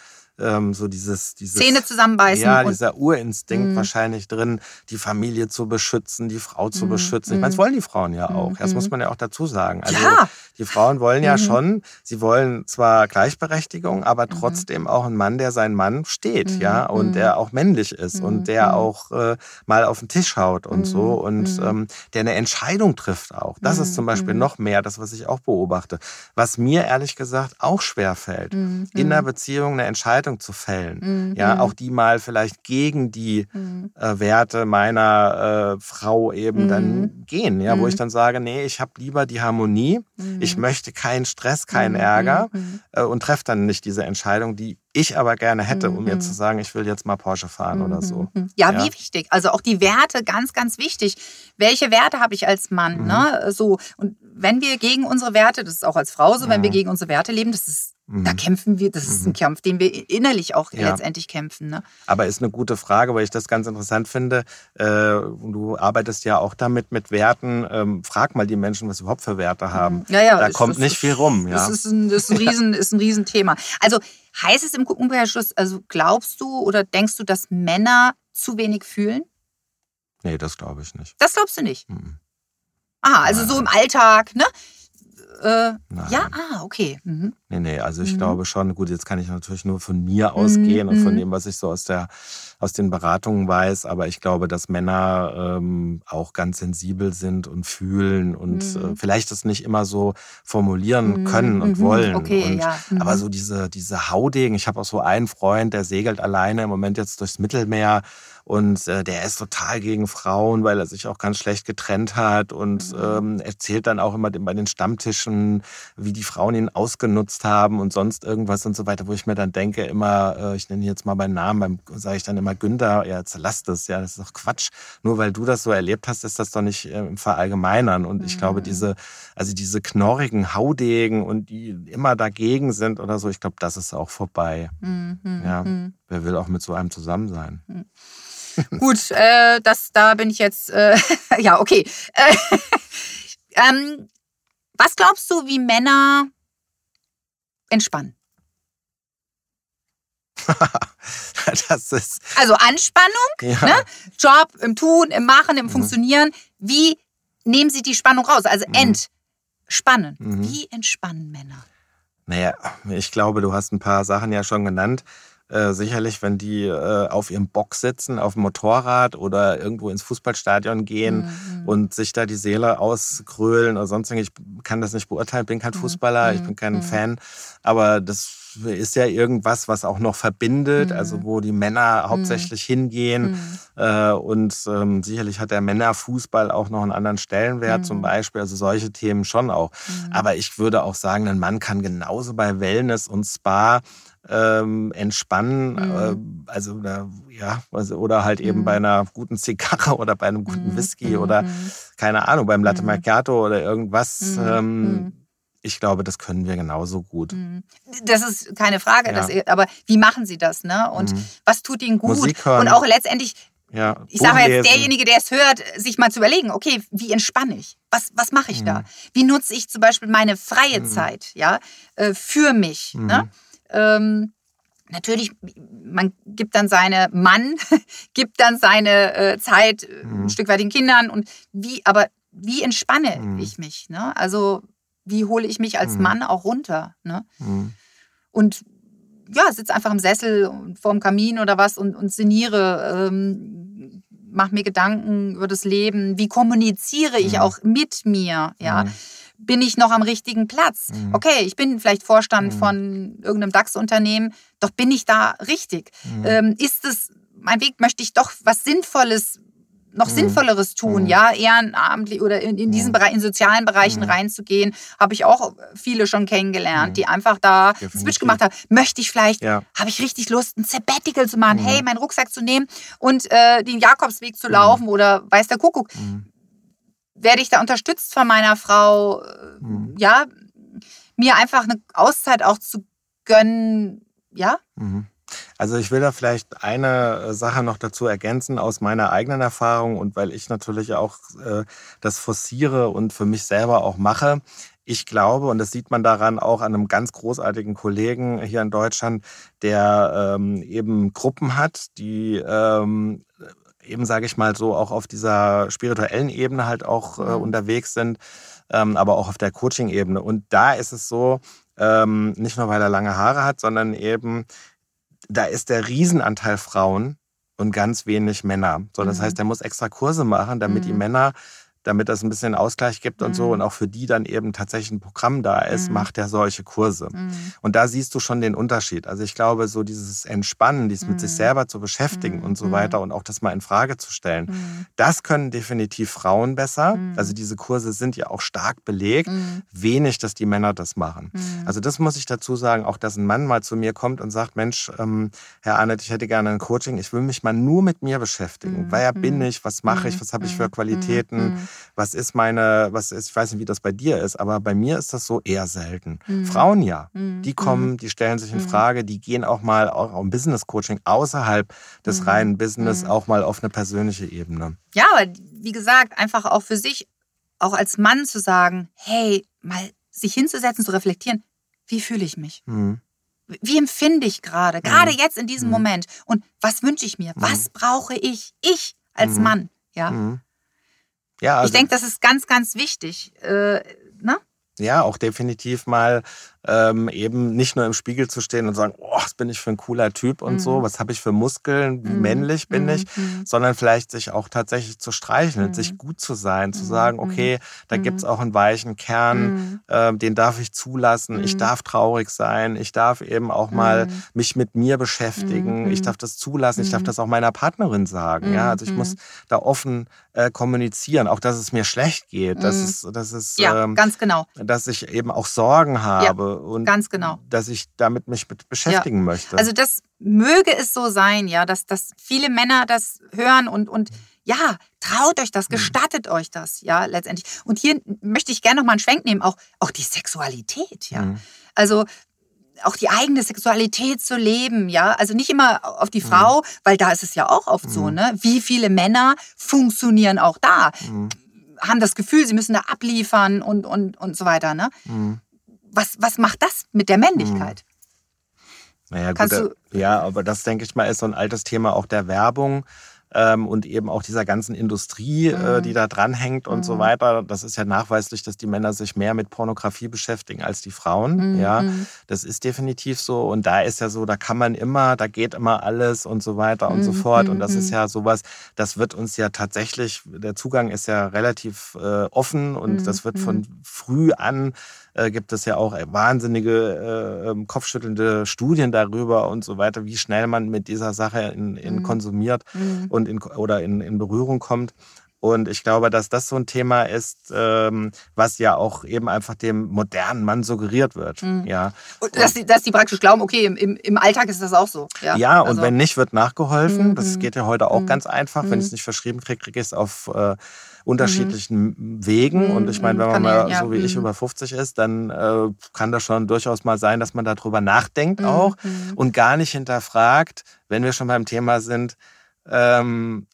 ähm, so dieses, dieses Zähne zusammenbeißen ja, dieser Urinstinkt Mhm. wahrscheinlich drin, die Familie zu beschützen, die Frau zu Mhm. beschützen. Ich meine, das Mhm. wollen die Frauen ja auch. Das Mhm. muss man ja auch dazu sagen. Also ja, die Frauen wollen ja Mhm. schon, sie wollen zwar Gleichberechtigung, aber Mhm. trotzdem auch einen Mann, der sein Mann steht, Mhm. ja, und Mhm. der auch männlich ist Mhm. und der Mhm. auch äh, mal auf den Tisch haut und Mhm. so und Mhm. ähm, der eine Entscheidung trifft auch. Das ist zum Beispiel Mhm. noch mehr das, was ich auch beobachte. Was mir ehrlich gesagt auch schwer fällt, Mhm. in der Beziehung eine Entscheidung zu fällen. Mhm. Ja, auch die mal vielleicht gegen die Mhm. äh, Werte meiner äh, Frau eben Mhm. dann gehen, ja, wo Mhm. ich dann sage, nee, ich habe lieber die Harmonie, ich Mhm. möchte keinen Stress, keinen Mhm. Ärger Mhm. äh, und treffe dann nicht diese Entscheidung, die ich aber gerne hätte, um Mhm. jetzt zu sagen, ich will jetzt mal Porsche fahren oder so. Mhm. Ja, Ja. wie wichtig. Also auch die Werte, ganz, ganz wichtig. Welche Werte habe ich als Mann? Mhm. Ne? So. Und wenn wir gegen unsere Werte, das ist auch als Frau so, wenn wir Mhm. gegen unsere Werte leben, das ist, Mhm. da kämpfen wir, das ist ein Mhm. Kampf, den wir innerlich auch Ja. letztendlich kämpfen. Ne? Aber ist eine gute Frage, weil ich das ganz interessant finde. Äh, du arbeitest ja auch damit mit Werten. Ähm, frag mal die Menschen, was sie überhaupt für Werte haben. Ja, ja, da kommt nicht viel rum. Ja? Das ist ein, das ist ein, Riesen, <laughs> ist ein Riesenthema. Also heißt es im Umkehrschluss, also glaubst du oder denkst du, dass Männer zu wenig fühlen? nee, das glaube ich nicht. Das glaubst du nicht. Mhm. Ah, also so im Alltag, ne? Äh, ja, ah, okay. Mhm. Nee, nee, also ich Mhm. glaube schon, gut, jetzt kann ich natürlich nur von mir ausgehen und von mhm. dem, was ich so aus, der, aus den Beratungen weiß, aber ich glaube, dass Männer ähm, auch ganz sensibel sind und fühlen und Mhm. äh, vielleicht das nicht immer so formulieren Mhm, können und mhm, wollen. okay, und, ja, mhm. Aber so diese, diese Haudegen, ich habe auch so einen Freund, der segelt alleine im Moment jetzt durchs Mittelmeer und äh, der ist total gegen Frauen, weil er sich auch ganz schlecht getrennt hat und Mhm. ähm, erzählt dann auch immer bei den Stammtischen, wie die Frauen ihn ausgenutzt haben und sonst irgendwas und so weiter, wo ich mir dann denke, immer, äh, ich nenne jetzt mal beim Namen, sage ich dann immer Günther, ja, jetzt lass das, ja, das ist doch Quatsch. Nur weil du das so erlebt hast, ist das doch nicht äh, im Verallgemeinern. Und ich glaube, Mhm. diese, also diese knorrigen Haudegen und die immer dagegen sind oder so, ich glaube, das ist auch vorbei. Mhm, mhm, Ja. mhm. Wer will auch mit so einem zusammen sein? Gut, äh, das, da bin ich jetzt, äh, <laughs> ja, okay. Äh, <laughs> ähm, was glaubst du, wie Männer entspannen? <laughs> <laughs> das ist, Also Anspannung, ja. Ne? Job, im Tun, im Machen, im Mhm. Funktionieren. Wie nehmen sie die Spannung raus? Also Mhm. entspannen. Mhm. Wie entspannen Männer? Naja, ich glaube, du hast ein paar Sachen ja schon genannt. Äh, sicherlich, wenn die äh, auf ihrem Bock sitzen, auf dem Motorrad oder irgendwo ins Fußballstadion gehen mhm. und sich da die Seele auskrölen oder sonst Ich kann das nicht beurteilen, bin kein mhm. Fußballer, mhm. ich bin kein mhm. Fan. Aber das ist ja irgendwas, was auch noch verbindet, mhm. also wo die Männer hauptsächlich mhm. hingehen. Äh, und ähm, sicherlich hat der Männerfußball auch noch einen anderen Stellenwert zum Beispiel, also solche Themen schon auch. Aber ich würde auch sagen, ein Mann kann genauso bei Wellness und Spa ähm, entspannen. Mhm. Äh, also ja, also, oder halt eben mhm. bei einer guten Zigarre <laughs> oder bei einem guten mhm. Whisky oder mhm. keine Ahnung, beim Latte mhm. Macchiato oder irgendwas. Mhm. Ähm, ich glaube, das können wir genauso gut. Das ist keine Frage, ja. das, aber wie machen Sie das? Ne? Und was tut Ihnen gut? Musik hören. Und auch letztendlich, ja, ich sage jetzt, derjenige, der es hört, sich mal zu überlegen, okay, wie entspanne ich? Was, was mache ich da? Wie nutze ich zum Beispiel meine freie Zeit ja, äh, für mich? Ne? ähm, natürlich, man gibt dann seine Mann, <laughs> gibt dann seine äh, Zeit äh, mhm. ein Stück weit den Kindern und wie, aber wie entspanne mhm. ich mich? Ne? Also wie hole ich mich als mhm. Mann auch runter? Ne? Mhm. Und ja, sitze einfach im Sessel vorm Kamin oder was und, und sinniere, ähm, mache mir Gedanken über das Leben, wie kommuniziere ich mhm. auch mit mir, ja. Mhm bin ich noch am richtigen Platz? Mhm. Okay, ich bin vielleicht Vorstand mhm. von irgendeinem DAX-Unternehmen, doch bin ich da richtig? Ähm, ist es, mein Weg, möchte ich doch was Sinnvolles, noch mhm. Sinnvolleres tun, mhm. ja, ehrenamtlich oder in, in diesen mhm. Bereich, in sozialen Bereichen reinzugehen, habe ich auch viele schon kennengelernt, die einfach da Definitiv. Switch gemacht haben. Möchte ich vielleicht, ja. habe ich richtig Lust, ein Sabbatical zu machen, hey, meinen Rucksack zu nehmen und äh, den Jakobsweg zu laufen oder weiß der Kuckuck werde ich da unterstützt von meiner Frau, mhm. ja, mir einfach eine Auszeit auch zu gönnen, ja. Mhm. Also ich will da vielleicht eine Sache noch dazu ergänzen aus meiner eigenen Erfahrung und weil ich natürlich auch äh, das forciere und für mich selber auch mache. Ich glaube, und das sieht man daran auch an einem ganz großartigen Kollegen hier in Deutschland, der ähm, eben Gruppen hat, die ähm, eben, sage ich mal, so auch auf dieser spirituellen Ebene halt auch äh, mhm. unterwegs sind, ähm, aber auch auf der Coaching-Ebene. Und da ist es so, ähm, nicht nur weil er lange Haare hat, sondern eben, da ist der Riesenanteil Frauen und ganz wenig Männer. So, das mhm. heißt, er muss extra Kurse machen, damit mhm. die Männer damit das ein bisschen Ausgleich gibt und mhm. so und auch für die dann eben tatsächlich ein Programm da ist, mhm. macht er solche Kurse. Mhm. Und da siehst du schon den Unterschied. Also ich glaube, so dieses Entspannen, dieses mit sich mhm. selber zu beschäftigen mhm. und so weiter mhm. und auch das mal in Frage zu stellen, das können definitiv Frauen besser. Also diese Kurse sind ja auch stark belegt. Wenig, dass die Männer das machen. Also das muss ich dazu sagen, auch dass ein Mann mal zu mir kommt und sagt, Mensch, ähm, Herr Arnett, ich hätte gerne ein Coaching, ich will mich mal nur mit mir beschäftigen. Wer bin ich, was mache ich, was habe ich für Qualitäten? Was ist meine, was ist, ich weiß nicht, wie das bei dir ist, aber bei mir ist das so eher selten. Mhm. Frauen ja, mhm. die kommen, mhm. die stellen sich in mhm. Frage, die gehen auch mal auch im Business Coaching außerhalb des mhm. reinen Business auch mal auf eine persönliche Ebene. Ja, aber wie gesagt, einfach auch für sich, auch als Mann zu sagen, hey, mal sich hinzusetzen, zu reflektieren, wie fühle ich mich? Wie empfinde ich gerade, gerade jetzt in diesem Moment? Und was wünsche ich mir? Was brauche ich? Ich als Mann, ja. Ja, also, ich denke, das ist ganz, ganz wichtig. Äh, ne? Ja, auch definitiv mal ähm, eben nicht nur im Spiegel zu stehen und sagen, oh, was bin ich für ein cooler Typ und mhm. so, was habe ich für Muskeln, wie mhm. männlich bin mhm. ich, mhm. sondern vielleicht sich auch tatsächlich zu streicheln, sich mhm. gut zu sein, zu sagen, mhm. okay, da gibt es auch einen weichen Kern, äh, den darf ich zulassen, ich darf traurig sein, ich darf eben auch mal mich mit mir beschäftigen, ich darf das zulassen, ich darf das auch meiner Partnerin sagen. Ja, also ich muss da offen äh, kommunizieren, auch dass es mir schlecht geht, dass es, dass es, ja, ähm, ganz genau. dass ich eben auch Sorgen habe. Ja und Ganz genau. dass ich damit mich mit beschäftigen ja. möchte. Also das möge es so sein, ja, dass, dass viele Männer das hören und, und ja, traut euch das, mhm. gestattet mhm. euch das, ja, letztendlich. Und hier möchte ich gerne noch mal einen Schwenk nehmen, auch, auch die Sexualität, ja. Mhm. Also auch die eigene Sexualität zu leben, ja. Also nicht immer auf die Frau, mhm. weil da ist es ja auch oft so, mhm. ne? Wie viele Männer funktionieren auch da? Mhm. Haben das Gefühl, sie müssen da abliefern und, und, und so weiter, ne? Was, was macht das mit der Männlichkeit? Hm. Naja, gut, ja, aber das denke ich mal ist so ein altes Thema auch der Werbung. ähm, und eben auch dieser ganzen Industrie, Mhm. äh, die da dranhängt und so Mhm. weiter. Das ist ja nachweislich, dass die Männer sich mehr mit Pornografie beschäftigen als die Frauen. Mhm. Ja, das ist definitiv so. Und da ist ja so, da kann man immer, da geht immer alles und so weiter und so Mhm. fort. Und das Mhm. ist ja sowas, das wird uns ja tatsächlich, der Zugang ist ja relativ äh, offen und Mhm. das wird von früh an äh, gibt es ja auch wahnsinnige äh, ähm, kopfschüttelnde Studien darüber und so weiter, wie schnell man mit dieser Sache in, in Mhm. konsumiert Mhm. und in, oder in, in Berührung kommt. Und ich glaube, dass das so ein Thema ist, ähm, was ja auch eben einfach dem modernen Mann suggeriert wird. Mhm. Ja, Und dass, die, dass die praktisch glauben, okay, im, im, Alltag ist das auch so. Ja, ja, und Also, wenn nicht, wird nachgeholfen. Mhm. Das geht ja heute auch Mhm. ganz einfach. Wenn ich es Mhm. nicht verschrieben kriege, kriege ich es auf äh, unterschiedlichen Wegen. Mhm, Und ich meine, wenn man mal ja. so wie ich Mhm. über 50 ist, dann äh, kann das schon durchaus mal sein, dass man darüber nachdenkt Mhm. auch Mhm. und gar nicht hinterfragt, wenn wir schon beim Thema sind, ähm,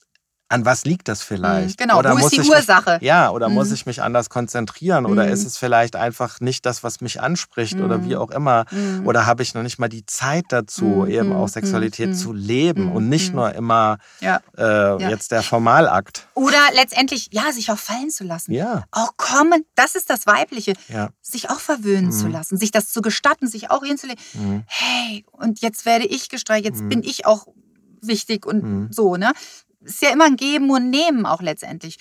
an was liegt das vielleicht? Genau, Oder wo ist muss die ich mich- Ursache? ja, oder muss Mhm. ich mich anders konzentrieren? Oder Mhm. ist es vielleicht einfach nicht das, was mich anspricht oder Mhm. wie auch immer? Mhm. Oder habe ich noch nicht mal die Zeit dazu, Mhm, eben mhm, auch Sexualität mhm, zu leben mhm, und nicht mhm. nur immer Ja. äh, jetzt der Formalakt? Oder letztendlich, ja, sich auch fallen zu lassen. Ja, Auch kommen, das ist das Weibliche, ja. sich auch verwöhnen zu Mhm. lassen, sich das zu gestatten, sich auch hinzulegen. Mhm. Hey, und jetzt werde ich gestreicht, jetzt Mhm. bin ich auch wichtig und Mhm. so, ne? Ist ja immer ein Geben und Nehmen auch letztendlich.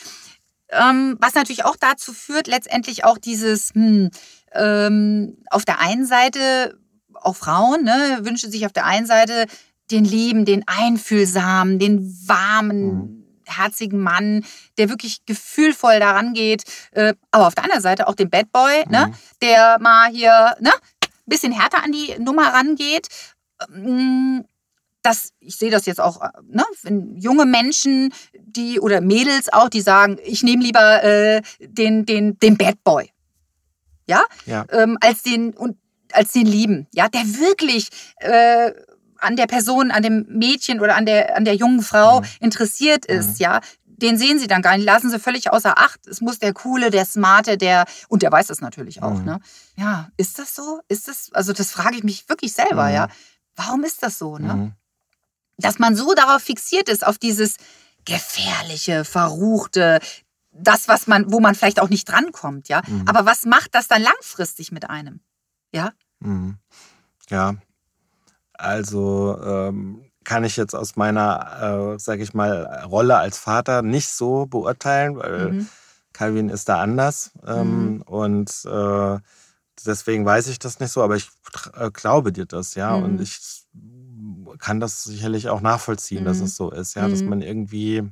Ähm, was natürlich auch dazu führt, letztendlich auch dieses, hm, ähm, auf der einen Seite, auch Frauen, ne, wünschen sich auf der einen Seite den lieben, den einfühlsamen, den warmen, herzigen Mann, der wirklich gefühlvoll daran geht. Äh, aber auf der anderen Seite auch den Bad Boy, ne, Mhm. der mal hier, ne, ein bisschen härter an die Nummer rangeht. Ähm, Das, ich sehe das jetzt auch, äh, ne, wenn junge Menschen, die oder Mädels auch, die sagen, ich nehme lieber äh, den, den, den Bad Boy. Ja? Ja. Ähm, als den und als den Lieben, ja, der wirklich äh, an der Person, an dem Mädchen oder an der, an der jungen Frau Mhm. interessiert ist, Mhm. ja, den sehen sie dann gar nicht, lassen sie völlig außer Acht. Es muss der Coole, der Smarte, der, und der weiß das natürlich auch, Mhm. ne? Ja, ist das so? Ist das, also das frage ich mich wirklich selber, Mhm. ja. Warum ist das so, ne? Mhm. Dass man so darauf fixiert ist, auf dieses gefährliche, verruchte, das, was man, wo man vielleicht auch nicht drankommt, ja. Mhm. Aber was macht das dann langfristig mit einem? Ja? Mhm. Ja, also ähm, kann ich jetzt aus meiner, äh, sage ich mal, Rolle als Vater nicht so beurteilen, weil Mhm. Calvin ist da anders ähm, und äh, deswegen weiß ich das nicht so, aber ich äh, glaube dir das, ja, Mhm. und ich kann das sicherlich auch nachvollziehen, dass Mhm. es so ist, ja, dass Mhm. man irgendwie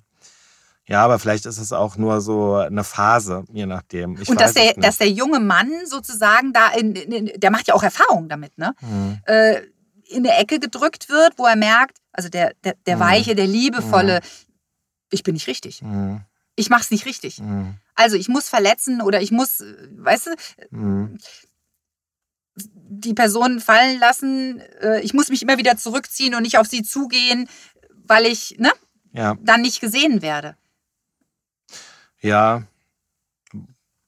ja, aber vielleicht ist es auch nur so eine Phase, je nachdem. Ich Und weiß dass der, dass der junge Mann sozusagen da, in, in, der macht ja auch Erfahrungen damit, ne? Mhm. Äh, in eine Ecke gedrückt wird, wo er merkt, also der, der, der Mhm. weiche, der liebevolle, ich bin nicht richtig. Mhm. Ich mach's nicht richtig. Mhm. Also ich muss verletzen oder ich muss, äh, weißt du, Mhm. Die Person fallen lassen. äh, Ich muss mich immer wieder zurückziehen und nicht auf sie zugehen, weil ich ne, Ja, dann nicht gesehen werde. ja,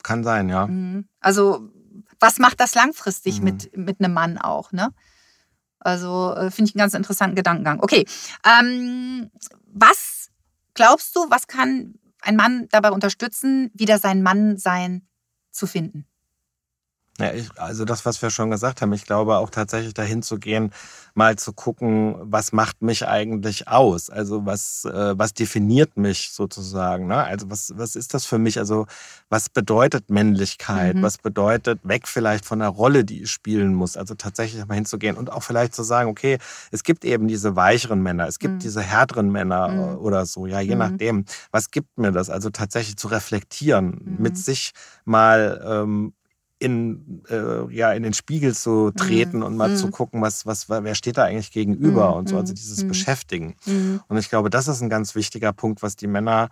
kann sein, ja. Mhm. Also was macht das langfristig Mhm. mit, mit einem Mann auch? Ne? Also äh, finde ich einen ganz interessanten Gedankengang. Okay, ähm, was glaubst du, was kann ein Mann dabei unterstützen, wieder sein Mannsein zu finden? Ja, ich, also das, was wir schon gesagt haben, ich glaube auch tatsächlich dahin zu gehen, mal zu gucken, was macht mich eigentlich aus? Also was, äh, was definiert mich sozusagen? Ne? Also was, was ist das für mich? Also was bedeutet Männlichkeit? Mhm. Was bedeutet weg vielleicht von der Rolle, die ich spielen muss? Also tatsächlich mal hinzugehen und auch vielleicht zu sagen, okay, es gibt eben diese weicheren Männer, es gibt Mhm. diese härteren Männer Mhm. äh, oder so, ja, je Mhm. nachdem. Was gibt mir das? Also tatsächlich zu reflektieren, Mhm. mit sich mal ähm, in, äh, ja, in den Spiegel zu treten und mal Mhm. zu gucken, was, was, wer steht da eigentlich gegenüber Mhm. und so, also dieses Mhm. Beschäftigen. Und ich glaube, das ist ein ganz wichtiger Punkt, was die Männer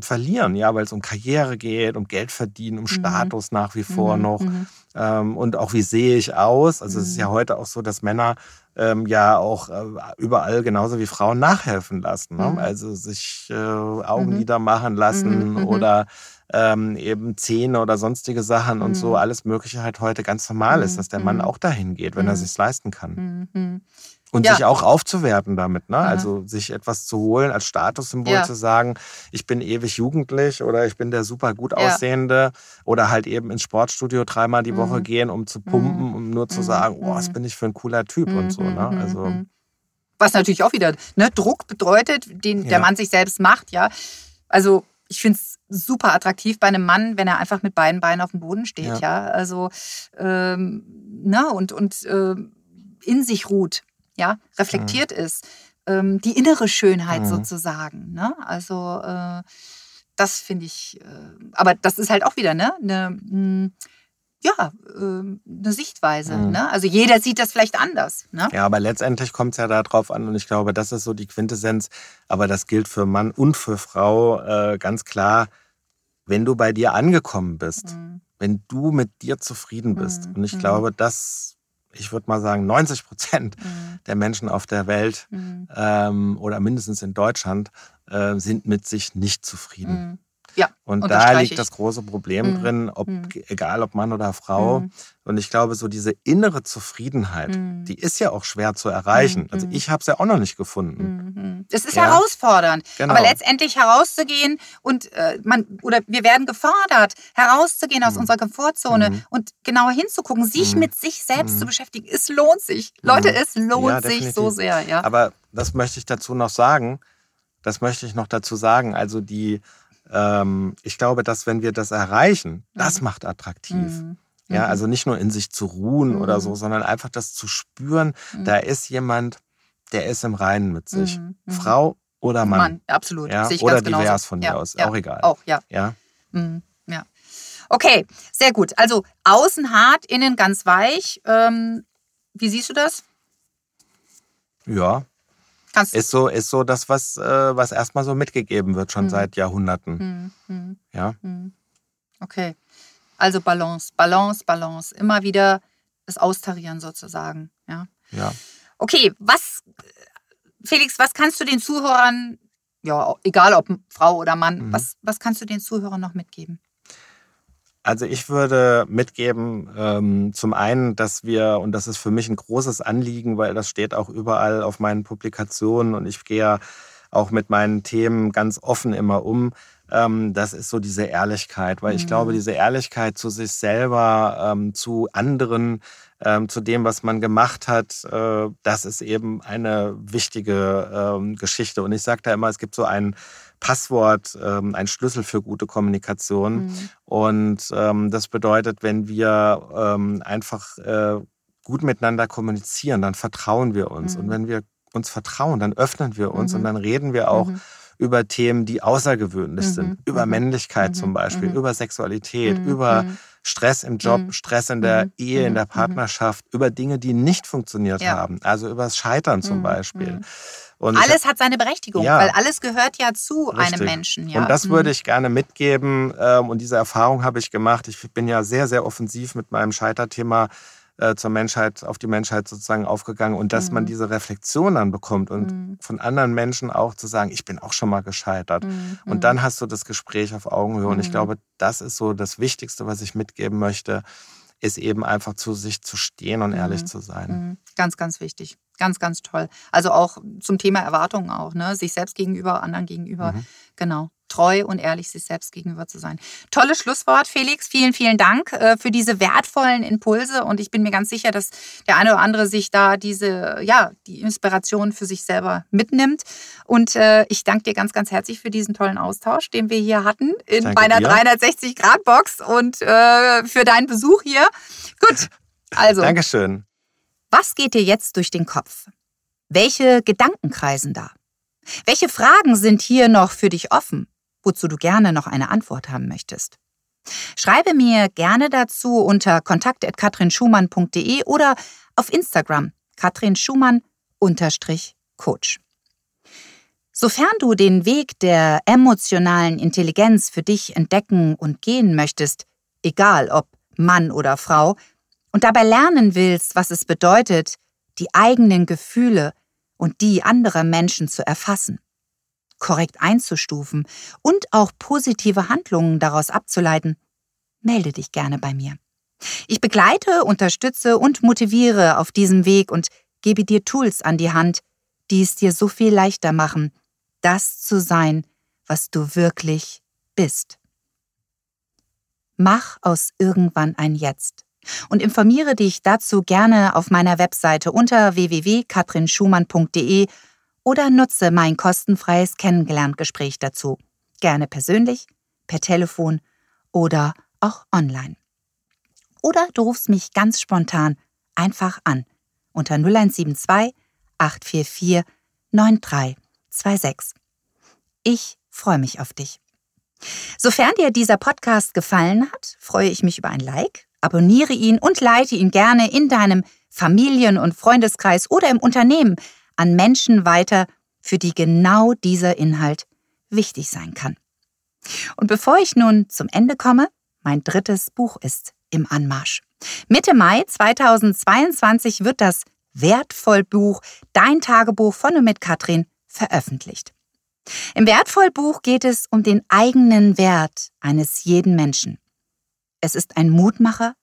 verlieren, ja, weil es um Karriere geht, um Geld verdienen, um Status nach wie vor Mhm. noch Mhm. ähm, und auch wie sehe ich aus. Also es ist Mhm. ja heute auch so, dass Männer ähm, ja auch äh, überall genauso wie Frauen nachhelfen lassen. Ne? Mhm. Also sich äh, Augenlider machen lassen Mhm, mhm. oder ähm, eben Zähne oder sonstige Sachen und so Mhm. alles Mögliche halt heute ganz normal ist, Mhm, dass der Mann mhm. auch dahin geht, wenn er Mhm. sich leisten kann. Mhm. Und Ja. sich auch aufzuwerten damit, ne? Aha. Also sich etwas zu holen als Statussymbol Ja. zu sagen, ich bin ewig jugendlich oder ich bin der super gut Ja. aussehende oder halt eben ins Sportstudio dreimal die Woche Mhm. gehen, um zu pumpen, um nur zu Mhm. sagen, oh, was Mhm. bin ich für ein cooler Typ und so, ne? Mhm, Also mhm. Was natürlich auch wieder ne, Druck bedeutet, den der Ja. Mann sich selbst macht, ja. Also ich finde es super attraktiv bei einem Mann, wenn er einfach mit beiden Beinen auf dem Boden steht, ja. Ja. Also ähm, ne, und, und ähm, in sich ruht, ja, reflektiert ist. Ähm, die innere Schönheit Mhm. sozusagen. Ne? Also äh, das finde ich, äh, aber das ist halt auch wieder, ne? Eine, mh, ja, ähm, eine Sichtweise. Mhm. Ne? Also jeder sieht das vielleicht anders. Ne? Ja, aber letztendlich kommt es ja darauf an und ich glaube, das ist so die Quintessenz. Aber das gilt für Mann und für Frau äh, ganz klar, wenn du bei dir angekommen bist, Mhm. wenn du mit dir zufrieden bist. Mhm. Und ich Mhm. glaube, dass, ich würde mal sagen, 90 Prozent Mhm. der Menschen auf der Welt Mhm. ähm, oder mindestens in Deutschland äh, sind mit sich nicht zufrieden. Mhm. Ja, Und da liegt ich. das große Problem Mhm. drin, ob, Mhm. egal ob Mann oder Frau. Mhm. Und ich glaube, so diese innere Zufriedenheit, Mhm. die ist ja auch schwer zu erreichen. Mhm. Also ich habe es ja auch noch nicht gefunden. Mhm. Es ist Ja. herausfordernd, Genau. aber letztendlich herauszugehen und äh, man oder wir werden gefordert, herauszugehen aus Mhm. unserer Komfortzone Mhm. und genauer hinzugucken, sich Mhm. mit sich selbst Mhm. zu beschäftigen. Es lohnt sich, Leute, Mhm. es lohnt Ja, sich so sehr, ja. Aber das möchte ich dazu noch sagen. Das möchte ich noch dazu sagen. Also die, ähm, ich glaube, dass wenn wir das erreichen, das Mhm. macht attraktiv. Mhm. Ja, Mhm. also nicht nur in sich zu ruhen oder so, Mhm. sondern einfach das zu spüren, Mhm. da ist jemand, der ist im Reinen mit sich. Frau oder Mann. Mann, absolut. Ja, oder ganz genauso. divers von mir ja. aus, ja. auch egal. Auch, ja. Ja, ja. Okay, sehr gut. Also außen hart, innen ganz weich. Ähm, wie siehst du das? ja. Kannst Ist so, ist so das, was, äh, was erstmal so mitgegeben wird, schon Mhm. seit Jahrhunderten. Hm, hm. Ja. Hm. Okay. Also Balance, Balance, Balance. Immer wieder das Austarieren sozusagen. Ja. Ja. Okay, was, Felix, was kannst du den Zuhörern, ja, egal ob Frau oder Mann, Mhm. was, was kannst du den Zuhörern noch mitgeben? Also ich würde mitgeben, ähm, zum einen, dass wir, und das ist für mich ein großes Anliegen, weil das steht auch überall auf meinen Publikationen und ich gehe ja auch mit meinen Themen ganz offen immer um, ähm, das ist so diese Ehrlichkeit, weil ich Mhm. glaube, diese Ehrlichkeit zu sich selber, ähm, zu anderen, ähm, zu dem, was man gemacht hat, äh, das ist eben eine wichtige ähm, Geschichte. Und ich sage da immer, es gibt so ein Passwort, ähm, ein Schlüssel für gute Kommunikation. Mhm. Und ähm, das bedeutet, wenn wir ähm, einfach äh, gut miteinander kommunizieren, dann vertrauen wir uns. Mhm. Und wenn wir uns vertrauen, dann öffnen wir uns Mhm. und dann reden wir auch Mhm. über Themen, die außergewöhnlich Mhm. sind. Über Mhm. Männlichkeit zum Beispiel, über Sexualität, über. Stress im Job, Mhm. Stress in der Mhm. Ehe, in der Mhm. Partnerschaft, über Dinge, die nicht funktioniert Ja. haben. Also über das Scheitern zum. Beispiel. Mhm. Und Alles hat seine Berechtigung, Ja. weil alles gehört ja zu einem Richtig. Menschen. Ja? Und das Mhm. würde ich gerne mitgeben. ähm, Und diese Erfahrung habe ich gemacht. Ich bin ja sehr, sehr offensiv mit meinem Scheiterthema äh, zur Menschheit, auf die Menschheit sozusagen aufgegangen. Und dass man Mhm. diese Reflexion dann bekommt und Mhm. von anderen Menschen auch zu sagen, ich bin auch schon mal gescheitert. Mhm. Und dann hast du das Gespräch auf Augenhöhe. Und ich Mhm. glaube, das ist so das Wichtigste, was ich mitgeben möchte, ist eben einfach zu sich zu stehen und ehrlich Mhm. zu sein. Mhm. Ganz, ganz wichtig. Ganz, ganz toll. Also auch zum Thema Erwartungen auch, ne? Sich selbst gegenüber, anderen gegenüber. Mhm. Genau. Treu und ehrlich sich selbst gegenüber zu sein. Tolles Schlusswort, Felix. Vielen, vielen Dank äh, für diese wertvollen Impulse. Und ich bin mir ganz sicher, dass der eine oder andere sich da diese, ja, die Inspiration für sich selber mitnimmt. Und äh, ich danke dir ganz, ganz herzlich für diesen tollen Austausch, den wir hier hatten in Danke meiner dir. 360-Grad-Box und äh, für deinen Besuch hier. Gut. <laughs> Also. Dankeschön. Was geht dir jetzt durch den Kopf? Welche Gedanken kreisen da? Welche Fragen sind hier noch für dich offen, wozu du gerne noch eine Antwort haben möchtest? Schreibe mir gerne dazu unter kontakt.katrinschumann.de oder auf Instagram katrinschumann-coach. Sofern du den Weg der emotionalen Intelligenz für dich entdecken und gehen möchtest, egal ob Mann oder Frau, und dabei lernen willst, was es bedeutet, die eigenen Gefühle und die anderer Menschen zu erfassen, korrekt einzustufen und auch positive Handlungen daraus abzuleiten, melde dich gerne bei mir. Ich begleite, unterstütze und motiviere auf diesem Weg und gebe dir Tools an die Hand, die es dir so viel leichter machen, das zu sein, was du wirklich bist. Mach aus irgendwann ein Jetzt und informiere dich dazu gerne auf meiner Webseite unter www.katrinschumann.de oder nutze mein kostenfreies Kennengelerngespräch dazu, gerne persönlich, per Telefon oder auch online. Oder du rufst mich ganz spontan einfach an unter 0172 844 9326. Ich freue mich auf dich. Sofern dir dieser Podcast gefallen hat, freue ich mich über ein Like, abonniere ihn und leite ihn gerne in deinem Familien- und Freundeskreis oder im Unternehmen an Menschen weiter, für die genau dieser Inhalt wichtig sein kann. Und bevor ich nun zum Ende komme, mein drittes Buch ist im Anmarsch. Mitte Mai 2022 wird das Wertvollbuch Dein Tagebuch von und mit Katrin veröffentlicht. Im Wertvollbuch geht es um den eigenen Wert eines jeden Menschen. Es ist ein Mutmacher,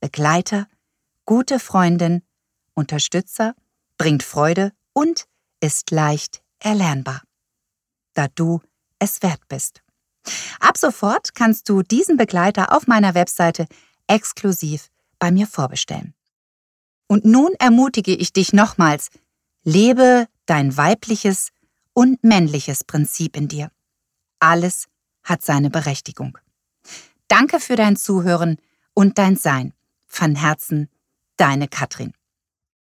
Begleiter, gute Freundin, Unterstützer, bringt Freude und ist leicht erlernbar, da du es wert bist. Ab sofort kannst du diesen Begleiter auf meiner Webseite exklusiv bei mir vorbestellen. Und nun ermutige ich dich nochmals, lebe dein weibliches und männliches Prinzip in dir. Alles hat seine Berechtigung. Danke für dein Zuhören und dein Sein. Von Herzen, deine Katrin.